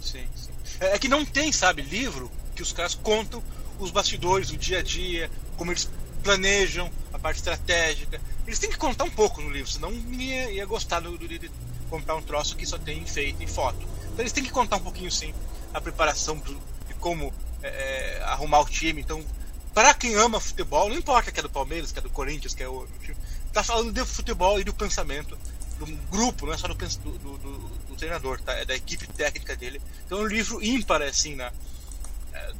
Sim, sim. É, é que não tem, sabe, livro que os caras contam os bastidores, o dia a dia, como eles planejam a parte estratégica. Eles têm que contar um pouco no livro, senão ia, ia gostar do, do, de comprar um troço que só tem feito e foto. Então eles têm que contar um pouquinho sim a preparação do, de como é, é, arrumar o time. Então, para quem ama futebol, não importa que é do Palmeiras, que é do Corinthians, que é o time, tá falando de futebol e do pensamento do grupo, não é só do, do, do, do treinador, tá? É da equipe técnica dele. Então é um livro ímpar assim na é,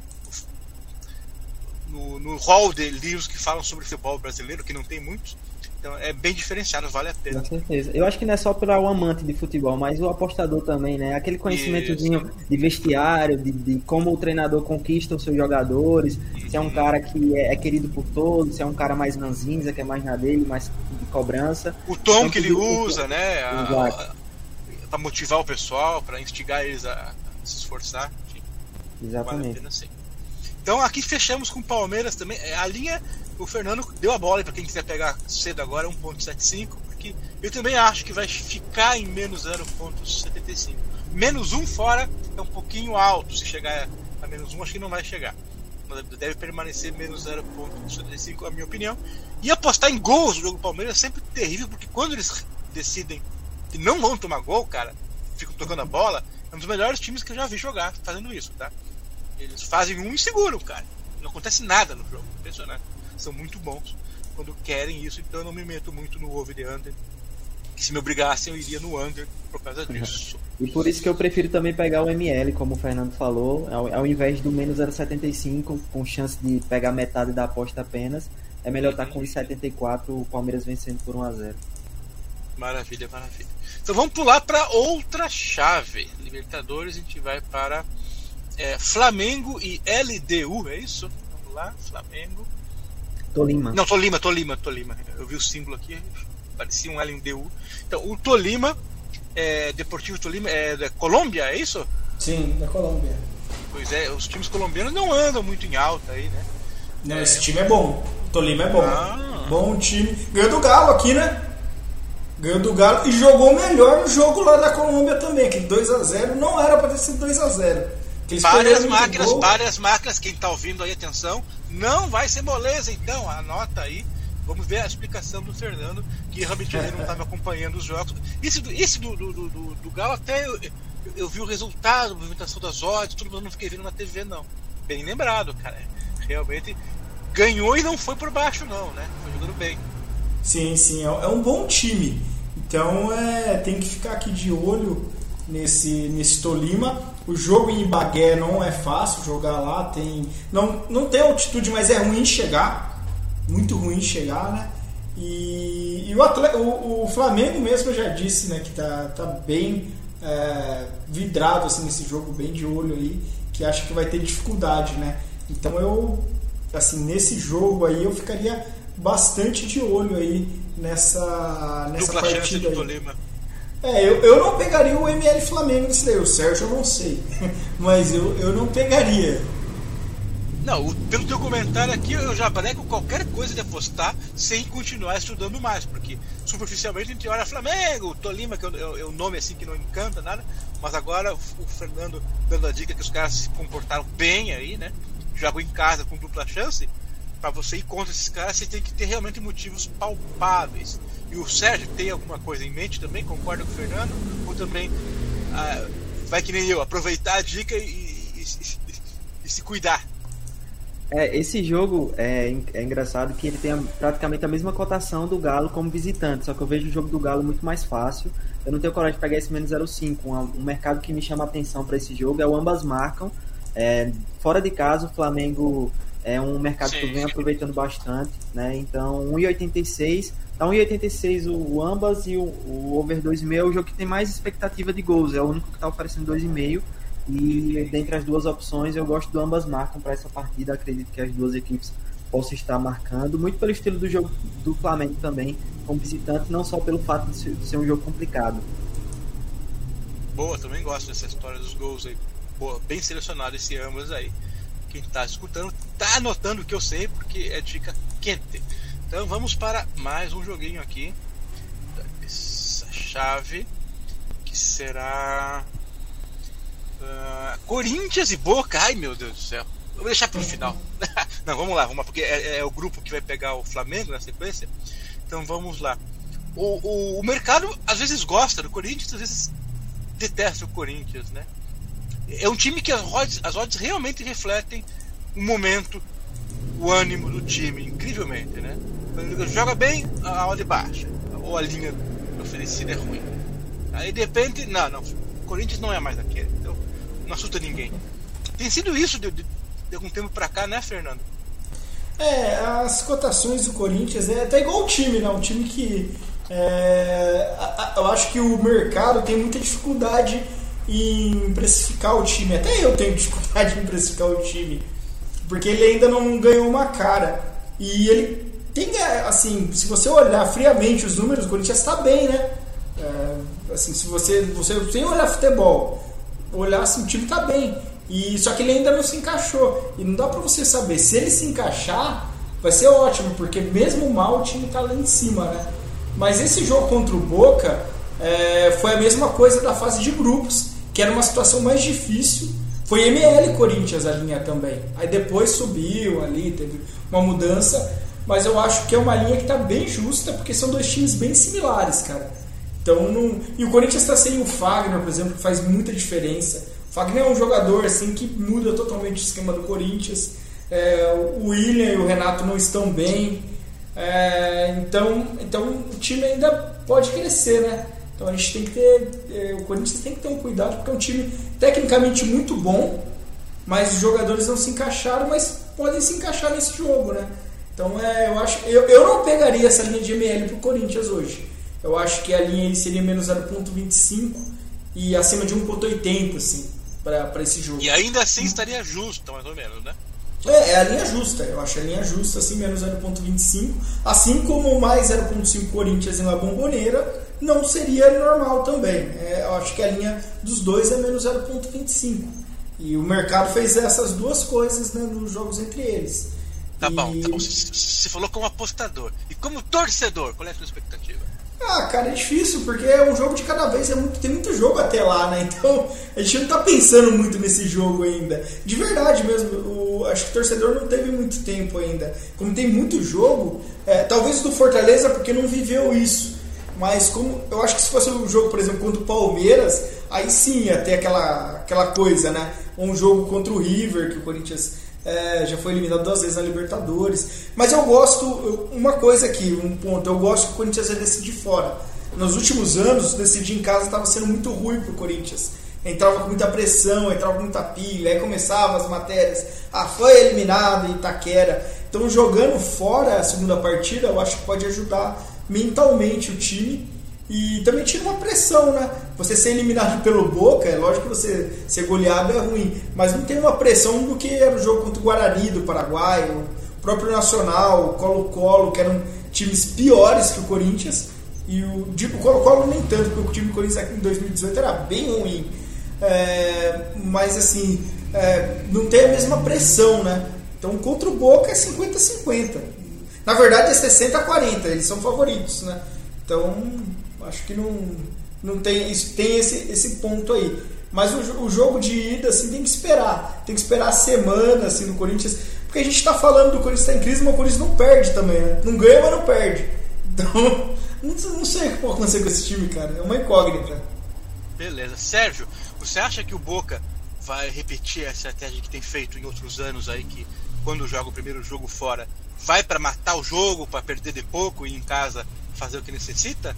no, no hall de livros que falam sobre futebol brasileiro, que não tem muitos. Então é bem diferenciado, vale a pena. Com certeza. Eu acho que não é só para o amante de futebol, mas o apostador também, né? Aquele conhecimentozinho de vestiário, de, de, como o treinador conquista os seus jogadores, uhum. se é um cara que é, é, querido por todos, se é um cara mais ranzinza, que é mais na dele, mais de cobrança. O tom então, que ele usa, né? Para motivar o pessoal, para instigar eles a, a se esforçar. Enfim, Exatamente. Vale a pena, sim. Então aqui fechamos com o Palmeiras também. É, a linha o Fernando deu a bola para quem quiser pegar cedo agora, 1.75, porque eu também acho que vai ficar em menos 0.75. Menos 1 fora é um pouquinho alto, se chegar a menos 1 acho que não vai chegar. Deve permanecer menos 0.75, a minha opinião. E apostar em gols no jogo do Palmeiras é sempre terrível, porque quando eles decidem que não vão tomar gol, cara, ficam tocando a bola, é um dos melhores times que eu já vi jogar fazendo isso, tá? Eles fazem um e seguram, cara. Não acontece nada no jogo. Impressionante são muito bons quando querem isso, então eu não me meto muito no over the under. Que se me obrigassem, eu iria no under por causa disso. E por isso que eu prefiro também pegar o ML, como o Fernando falou, ao, ao invés do menos 0,75, com chance de pegar metade da aposta apenas, é melhor estar tá com 1,74 o Palmeiras vencendo por 1 a 0 Maravilha, maravilha. Então vamos pular para outra chave. Libertadores, a gente vai para é, Flamengo e LDU, é isso? Vamos lá, Flamengo. Tolima. Não, Tolima, Tolima, Tolima. Eu vi o símbolo aqui, parecia um LDU. Então, o Tolima, é, Deportivo Tolima, é da Colômbia, é isso? Sim, da Colômbia. Pois é, os times colombianos não andam muito em alta aí, né? Não, esse time é bom. O Tolima é bom. Ah. Bom time. Ganhou do Galo aqui, né? Ganhou do Galo e jogou melhor no jogo lá da Colômbia também. Aquele 2x0 não era para ter sido 2x0. Várias máquinas, várias máquinas, quem está ouvindo aí, atenção, não vai ser moleza, então, anota aí. Vamos ver a explicação do Fernando, que realmente ele não estava acompanhando os jogos. Esse, do, esse do, do, do, do Galo, até eu, eu, vi o resultado, a movimentação das odds, tudo, mas não fiquei vendo na TV, não. Bem lembrado, cara. Realmente ganhou e não foi por baixo, não, né? Foi jogando bem. Sim, sim, é, é um bom time. Então é, tem que ficar aqui de olho nesse, nesse Tolima. O jogo em Ibagué não é fácil jogar lá, tem não, não tem altitude, mas é ruim chegar, muito ruim chegar, né? E, e o, atleta, o, o, Flamengo mesmo eu já disse, né, que tá, tá bem é, vidrado assim nesse jogo, bem de olho aí, que acha que vai ter dificuldade, né? Então eu assim nesse jogo aí eu ficaria bastante de olho aí nessa nessa Dupla partida. Do Tolima. É, eu, eu não pegaria o ML Flamengo nisso daí. O Sérgio eu não sei. Mas eu, eu não pegaria. Não, pelo teu comentário aqui, eu já prego qualquer coisa de apostar sem continuar estudando mais, porque superficialmente a gente olha Flamengo, Tolima, que é o, é o nome assim que não encanta nada, mas agora o, o Fernando dando a dica que os caras se comportaram bem aí, né? Jogam em casa com dupla chance, para você ir contra esses caras, você tem que ter realmente motivos palpáveis. E o Sérgio tem alguma coisa em mente também? Concorda com o Fernando? Ou também ah, vai que nem eu, aproveitar a dica e, e, e, e se cuidar? É, esse jogo é, é engraçado que ele tem praticamente a mesma cotação do Galo como visitante, só que eu vejo o jogo do Galo muito mais fácil. Eu não tenho coragem de pegar esse menos 0,5. Um, um mercado que me chama a atenção para esse jogo é o ambas marcam. É, fora de casa, o Flamengo é um mercado sim, que eu venho aproveitando bastante, né? Então, 1,86 Tá 1,86 o, o ambas e o, o over 2,5 é o jogo que tem mais expectativa de gols. É o único que está oferecendo 2,5. E dentre as duas opções, eu gosto do ambas marcam para essa partida. Acredito que as duas equipes possam estar marcando. Muito pelo estilo do jogo do Flamengo também, como visitante, não só pelo fato de ser, de ser um jogo complicado. Boa, também gosto dessa história dos gols aí. Boa, bem selecionado esse ambas aí. Quem está escutando está anotando o que eu sei, porque é dica quente. Então vamos para mais um joguinho aqui. Essa chave que será uh, Corinthians e Boca. Ai meu Deus do céu. vou deixar para o final. Não, vamos lá, vamos lá, porque é, é, o grupo que vai pegar o Flamengo na sequência. Então vamos lá. O, o, o mercado às vezes gosta do Corinthians, às vezes detesta o Corinthians, né? É um time que as odds, as odds realmente refletem o momento, o ânimo do time, incrivelmente, né? Quando joga bem, a odd baixa. Ou a linha oferecida é ruim. Aí de repente, não, não. O Corinthians não é mais aquele. Então não assusta ninguém. Tem sido isso de, de, de algum tempo pra cá, né, Fernando? É, as cotações do Corinthians é até igual o time, né? Um time que. É, eu acho que o mercado tem muita dificuldade em precificar o time. Até eu tenho dificuldade em precificar o time. Porque ele ainda não ganhou uma cara. E ele tem, é, assim, se você olhar friamente os números, o Corinthians está bem, né? É, assim, se você, você sem olhar futebol, olhar assim, o time está bem. E só que ele ainda não se encaixou. E não dá para você saber se ele se encaixar, vai ser ótimo, porque mesmo mal o time está lá em cima, né? Mas esse jogo contra o Boca é, foi a mesma coisa da fase de grupos, que era uma situação mais difícil. Foi ML Corinthians a linha também. Aí depois subiu ali, teve uma mudança mas eu acho que é uma linha que está bem justa, porque são dois times bem similares, cara. Então, não... E o Corinthians está sem o Fagner, por exemplo, que faz muita diferença. O Fagner é um jogador assim que muda totalmente o esquema do Corinthians. É, o William e o Renato não estão bem. É, então, então o time ainda pode crescer, né? Então a gente tem que ter. É, o Corinthians tem que ter um cuidado, porque é um time tecnicamente muito bom, mas os jogadores não se encaixaram, mas podem se encaixar nesse jogo, né? Então é, eu acho. Eu, eu não pegaria essa linha de ML pro Corinthians hoje. Eu acho que a linha seria menos 0.25 e acima de 1.80, assim, para esse jogo. E ainda assim estaria justo, mais ou menos, né? É, é a linha justa, eu acho a linha justa, assim, menos 0.25. Assim como mais 0.5 Corinthians em La Bombonera, não seria normal também. É, eu acho que a linha dos dois é menos 0.25. E o mercado fez essas duas coisas né, nos jogos entre eles. Tá e... bom, tá bom. Você falou como apostador. E como torcedor, qual é a sua expectativa? Ah, cara, é difícil, porque é um jogo de cada vez, é muito, tem muito jogo até lá, né? Então a gente não tá pensando muito nesse jogo ainda. De verdade mesmo, o, acho que o torcedor não teve muito tempo ainda. Como tem muito jogo, é, talvez do Fortaleza porque não viveu isso. Mas como eu acho que se fosse um jogo, por exemplo, contra o Palmeiras, aí sim ia ter aquela, aquela coisa, né? Um jogo contra o River, que o Corinthians é, já foi eliminado duas vezes na Libertadores. Mas eu gosto, uma coisa aqui, um ponto, eu gosto que o Corinthians ia decidir fora. Nos últimos anos, decidir em casa estava sendo muito ruim para o Corinthians. Entrava com muita pressão, entrava com muita pilha, aí começava as matérias. Ah, foi eliminado Itaquera. Então, jogando fora a segunda partida, eu acho que pode ajudar mentalmente o time e também tira uma pressão, né? Você ser eliminado pelo Boca, é lógico que você ser goleado é ruim, mas não tem uma pressão do que era o jogo contra o Guarani do Paraguai, o próprio Nacional, o Colo-Colo, que eram times piores que o Corinthians. E o, o Colo-Colo nem tanto, porque o time do Corinthians em 2018 era bem ruim. É, mas assim, é, não tem a mesma pressão, né? Então contra o Boca é 50-50. Na verdade é 60 a 40, eles são favoritos, né? Então, acho que não, não tem isso, tem esse, esse ponto aí. Mas o, o jogo de ida assim tem que esperar, tem que esperar a semana assim no Corinthians, porque a gente está falando do Corinthians tá em crise, mas o Corinthians não perde também, né? Não ganha, mas não perde. Então, não, não sei o que pode acontecer com esse time, cara. É uma incógnita. Beleza. Sérgio, você acha que o Boca vai repetir a estratégia que tem feito em outros anos aí, que quando joga o primeiro jogo fora, vai para matar o jogo, para perder de pouco e em casa fazer o que necessita?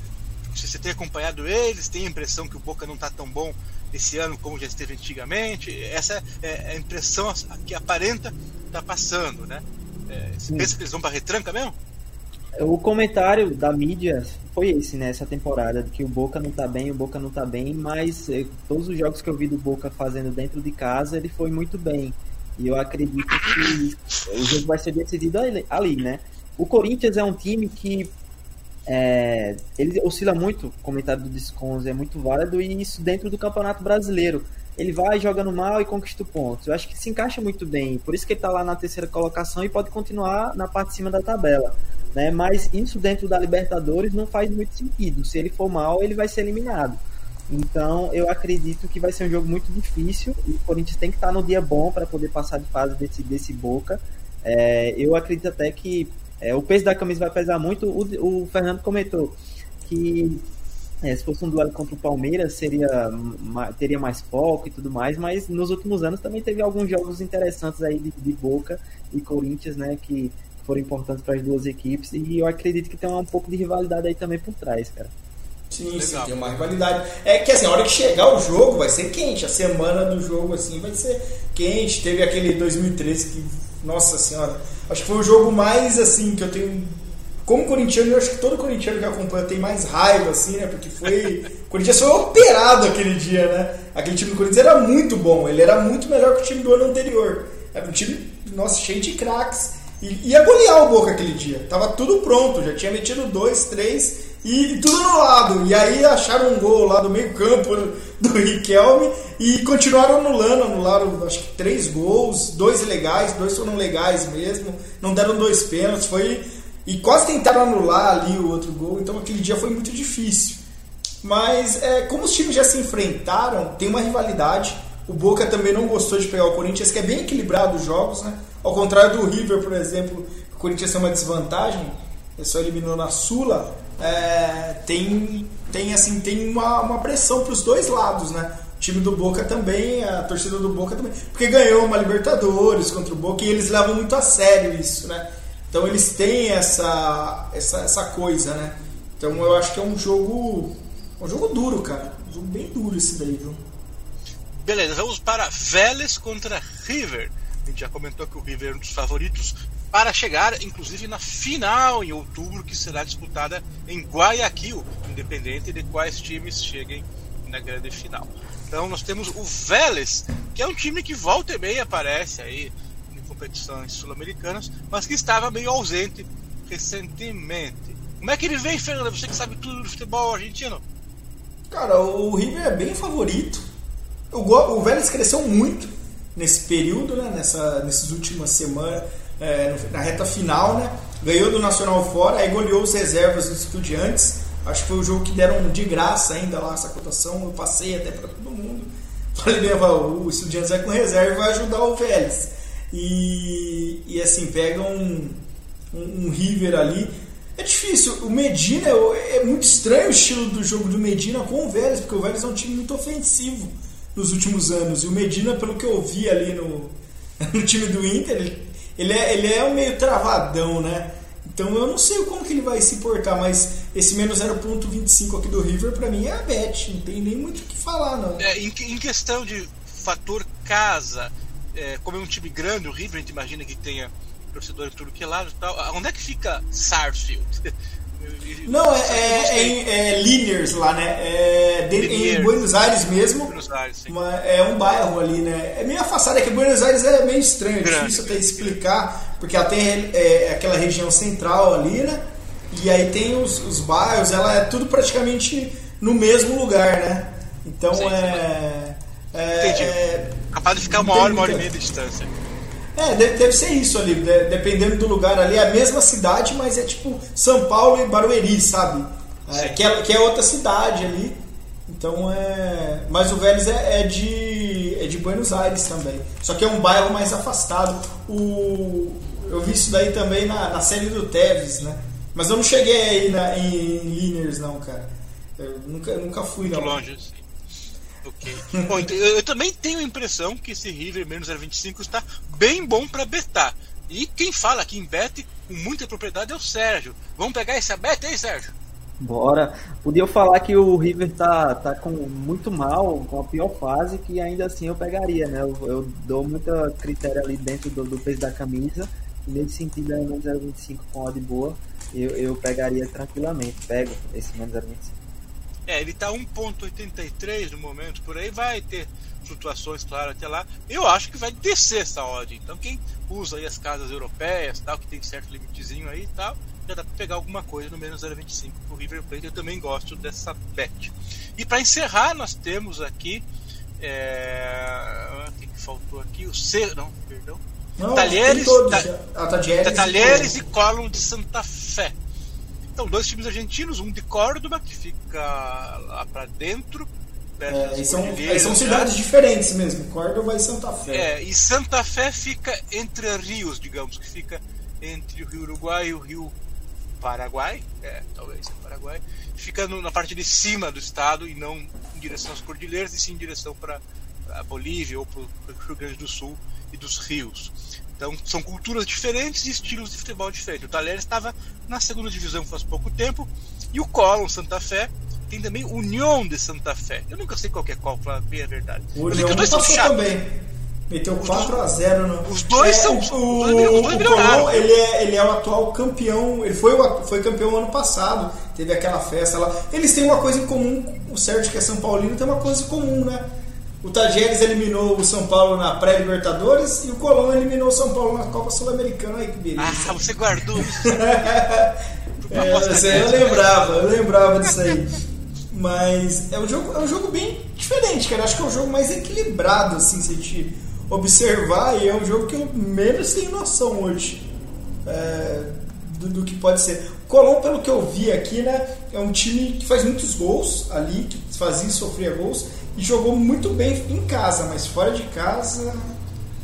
Se você tem acompanhado eles, tem a impressão que o Boca não está tão bom esse ano como já esteve antigamente. Essa é a impressão que aparenta está passando, né? É, você pensa que eles vão para retranca mesmo? O comentário da mídia foi esse, né? Essa temporada, de que o Boca não tá bem, o Boca não tá bem, mas eh, todos os jogos que eu vi do Boca fazendo dentro de casa, ele foi muito bem. E eu acredito que o jogo vai ser decidido ali, né? O Corinthians é um time que é, ele oscila muito, o comentário do Disconze é muito válido, e isso dentro do Campeonato Brasileiro. Ele vai jogando mal e conquista pontos. Eu acho que se encaixa muito bem, por isso que ele está lá na terceira colocação e pode continuar na parte de cima da tabela. Né? Mas isso dentro da Libertadores não faz muito sentido. Se ele for mal, ele vai ser eliminado. Então, eu acredito que vai ser um jogo muito difícil e o Corinthians tem que estar no dia bom para poder passar de fase desse, desse Boca. É, eu acredito até que é, o peso da camisa vai pesar muito. O, o Fernando comentou que é, se fosse um duelo contra o Palmeiras seria teria mais foco e tudo mais, mas nos últimos anos também teve alguns jogos interessantes aí de, de Boca e Corinthians, né, que foram importantes para as duas equipes e eu acredito que tem um pouco de rivalidade aí também por trás, cara. Sim, sim, tem uma rivalidade. É que assim, a hora que chegar o jogo vai ser quente, a semana do jogo assim vai ser quente. Teve aquele 2013 que, nossa senhora, acho que foi o jogo mais assim que eu tenho. Como corintiano, eu acho que todo corintiano que acompanha tem mais raiva, assim, né? Porque foi. o Corinthians foi operado aquele dia, né? Aquele time do Corinthians era muito bom, ele era muito melhor que o time do ano anterior. Era um time, nossa, cheio de craques. E ia golear o Boca aquele dia. Tava tudo pronto, já tinha metido dois, três e, tudo no lado. E aí acharam um gol lá do meio campo do Riquelme e continuaram anulando, anularam acho que três gols, dois legais, dois foram legais mesmo, não deram dois pênaltis, foi e quase tentaram anular ali o outro gol, então aquele dia foi muito difícil. Mas é, como os times já se enfrentaram, tem uma rivalidade. O Boca também não gostou de pegar o Corinthians, que é bem equilibrado os jogos, né? Ao contrário do River, por exemplo, o Corinthians tem uma desvantagem, ele só eliminou na Sula é, tem, tem, assim, tem uma, uma pressão para os dois lados, né? O time do Boca também, a torcida do Boca também, porque ganhou uma Libertadores contra o Boca e eles levam muito a sério isso, né? Então eles têm essa, essa, essa coisa, né? Então eu acho que é um jogo um jogo duro, cara. Um jogo bem duro esse daí, viu? Beleza, vamos para Vélez contra River. A gente já comentou que o River é um dos favoritos para chegar inclusive na final em outubro, que será disputada em Guayaquil, independente de quais times cheguem na grande final. Então nós temos o Vélez, que é um time que volta e meia aparece aí em competições sul-americanas, mas que estava meio ausente recentemente. Como é que ele vem, Fernando? Você que sabe tudo do futebol argentino? Cara, o River é bem favorito. O, Vélez cresceu muito nesse período, né? Nessa, nessas últimas semanas, é, na reta final, né? Ganhou do Nacional fora, aí goleou os reservas dos estudiantes. Acho que foi o jogo que deram de graça ainda lá essa cotação. Eu passei até para todo mundo. Falei bem, o Estudiantes vai com reserva e vai ajudar o Vélez. E, e assim, pega um, um, um River ali. É difícil. O Medina é muito estranho o estilo do jogo do Medina com o Vélez, porque o Vélez é um time muito ofensivo nos últimos anos. E o Medina, pelo que eu vi ali no, no time do Inter, ele, ele, é, ele é um meio travadão, né? Então eu não sei como que ele vai se portar, mas esse menos 0.25 aqui do River para mim é a bet, não tem nem muito o que falar não. É, em, em, questão de fator casa, é, como é um time grande, o River a gente imagina que tenha torcedor em tudo que é lado e tal, onde é que fica Sarsfield? Não, é, é, é, é Liniers lá, né? É de, em Buenos Aires mesmo. Buenos Aires, uma, é um bairro ali, né? É meio afastado, é que Buenos Aires é meio estranho, é difícil até explicar, porque ela tem é, aquela região central ali, né? E aí tem os, os bairros, ela é tudo praticamente no mesmo lugar, né? Então sim, é, é, Entendi. É, Capaz de ficar uma hora, uma hora e meia de distância. É, deve, deve ser isso ali, dependendo do lugar ali, é a mesma cidade, mas é tipo São Paulo e Barueri, sabe? É, que, é, que é outra cidade ali. Então é. Mas o Vélez é, é, de, é de Buenos Aires também. Só que é um bairro mais afastado. O, eu vi isso daí também na, na série do Teves, né? Mas eu não cheguei aí na, em, em Liners, não, cara. Eu nunca, nunca fui, não. Muito longe, sim. Bom, eu, eu, também tenho a impressão que esse River menos 025 está bem bom para betar. E quem fala aqui em bet com muita propriedade é o Sérgio. Vamos pegar esse bet aí, Sérgio? Bora. Podia falar que o River tá, tá com muito mal, com a pior fase, que ainda assim eu pegaria, né? Eu, eu dou muita critério ali dentro do, do peso da camisa. E nesse sentido, é menos 0,25 com odd boa, eu, eu pegaria tranquilamente. Pego esse menos 0,25. É, ele tá 1.83 no momento, por aí vai ter flutuações, claro, até lá. Eu acho que vai descer essa odd. Então quem usa aí as casas europeias, tal, que tem certo limitezinho aí e tal, já dá para pegar alguma coisa no menos 0,25 pro River Plate. Eu também gosto dessa bet. E para encerrar, nós temos aqui é... o que, que faltou aqui? O C, não, perdão. Não, Talheres, ta... ah, Talheres, Talheres e, Column de Santa Fé. Então, dois times argentinos, um de Córdoba, que fica lá para dentro, é, são, são cidades diferentes mesmo, Córdoba e Santa Fé. É, e Santa Fé fica entre rios, digamos, que fica entre o Rio Uruguai e o Rio Paraguai, é, talvez é Paraguai, fica no, na parte de cima do estado e não em direção às cordilheiras, e sim em direção para a Bolívia ou para o Rio Grande do Sul e dos rios. Então são culturas diferentes e estilos de futebol diferentes. O Talheres estava na segunda divisão faz pouco tempo e o Colón Santa Fé tem também União de Santa Fé. Eu nunca sei qual é qual, para bem a verdade. O União passou também. Meteu 4x0 no. Os dois é, são. O, o, o Colón, ele é, ele é o atual campeão. Ele foi, foi campeão ano passado. Teve aquela festa lá. Eles têm uma coisa em comum. O Sérgio, que é São Paulino, tem uma coisa em comum, né? O Tajeres eliminou o São Paulo na pré-Libertadores e o Colón eliminou o São Paulo na Copa Sul-Americana. Ai, que beleza. Ah, você guardou isso. é, eu lembrava, eu lembrava disso aí. Mas é um jogo, é um jogo bem diferente, cara. Acho que é um jogo mais equilibrado, assim, se a gente observar. E é um jogo que eu menos tenho noção hoje é, do, do, que pode ser. O Colón, pelo que eu vi aqui, né, é um time que faz muitos gols ali, que fazia e sofria gols, e jogou muito bem em casa, mas fora de casa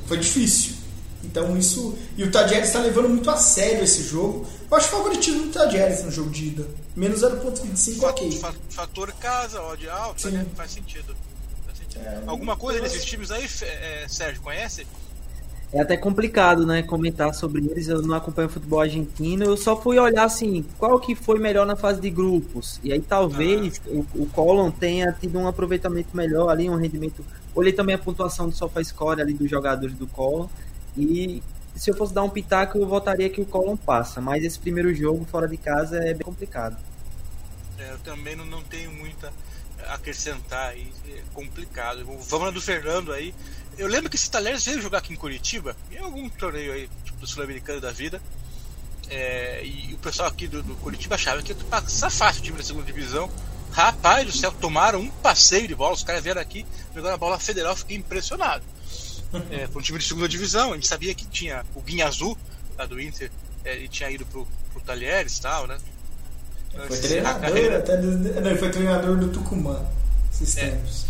foi difícil. Então isso. E o Tadjeres está levando muito a sério esse jogo. Eu acho favoritismo do Tadjeres no jogo de ida. Menos 0.25, ok. Fator casa, odd alto, né? faz sentido. Faz sentido. É, Alguma coisa desses times aí, é, Sérgio, conhece? É até complicado, né, comentar sobre eles. Eu não acompanho futebol argentino. Eu só fui olhar assim, qual que foi melhor na fase de grupos. E aí talvez ah. o, o Colon tenha tido um aproveitamento melhor ali, um rendimento. Olhei também a pontuação do SofaScore ali dos jogadores do Colon. E se eu fosse dar um pitaco, eu votaria que o Colón passa, mas esse primeiro jogo fora de casa é bem complicado. É, eu também não, não tenho muita a acrescentar aí, é complicado. Vamos lá do Fernando aí. Eu lembro que esse Talheres veio jogar aqui em Curitiba, em algum torneio aí, tipo do Sul-Americano da vida. É, e o pessoal aqui do, do Curitiba achava que ia passar fácil o time da segunda divisão. Rapaz do céu, tomaram um passeio de bola. Os caras vieram aqui jogando a bola federal, fiquei impressionado. É, foi um time de segunda divisão, a gente sabia que tinha o Guinha Azul, lá do Inter, é, ele tinha ido pro, pro Talheres e tal, né? Foi treinador, carreira... até ele foi treinador do Tucumã esses é. tempos.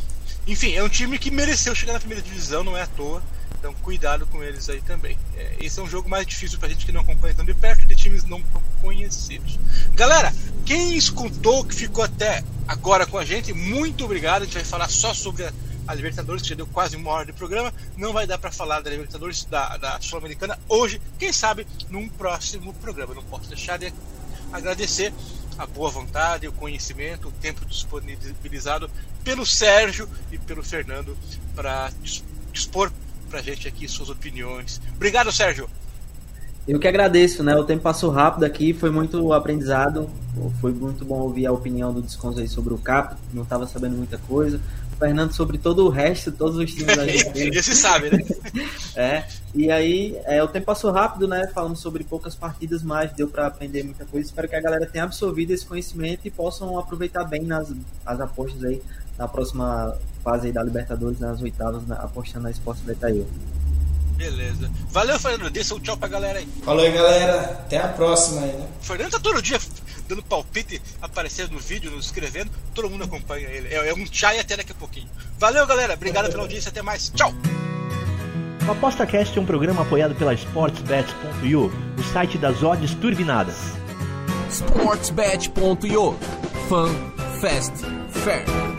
Enfim, é um time que mereceu chegar na primeira divisão, não é à toa. Então cuidado com eles aí também. É, esse é um jogo mais difícil pra gente que não acompanha tão de perto de times não conhecidos. Galera, quem escutou que ficou até agora com a gente, muito obrigado. A gente vai falar só sobre a, a Libertadores, que já deu quase uma hora de programa. Não vai dar para falar da Libertadores da, da Sul-Americana hoje, quem sabe num próximo programa. Não posso deixar de agradecer a boa vontade, o conhecimento, o tempo disponibilizado pelo Sérgio e pelo Fernando para dispor pra gente aqui suas opiniões. Obrigado, Sérgio. Eu que agradeço, né? O tempo passou rápido aqui, foi muito aprendizado. Foi muito bom ouvir a opinião do Desconto sobre o Cap, não estava sabendo muita coisa. Fernando sobre todo o resto, todos os times da gente. Esse sabe, né? é. E aí, é, o tempo passou rápido, né? Falamos sobre poucas partidas, mas deu para aprender muita coisa. Espero que a galera tenha absorvido esse conhecimento e possam aproveitar bem nas as apostas aí na próxima fase da Libertadores, nas oitavas, na, apostando na Esporte Betail. Beleza. Valeu, Fernando. Deixa um tchau pra galera aí. Falou aí, galera. Até a próxima aí, né? O Fernando tá todo dia dando palpite, aparecendo no vídeo, nos escrevendo. Todo mundo acompanha ele. É, é um tchau e até daqui a pouquinho. Valeu, galera. Obrigado pela audiência. Até mais. Tchau. O ApostaCast é um programa apoiado pela SportsBet.io, o site das odds turbinadas. SportsBet.io Fun, Fast, Fair.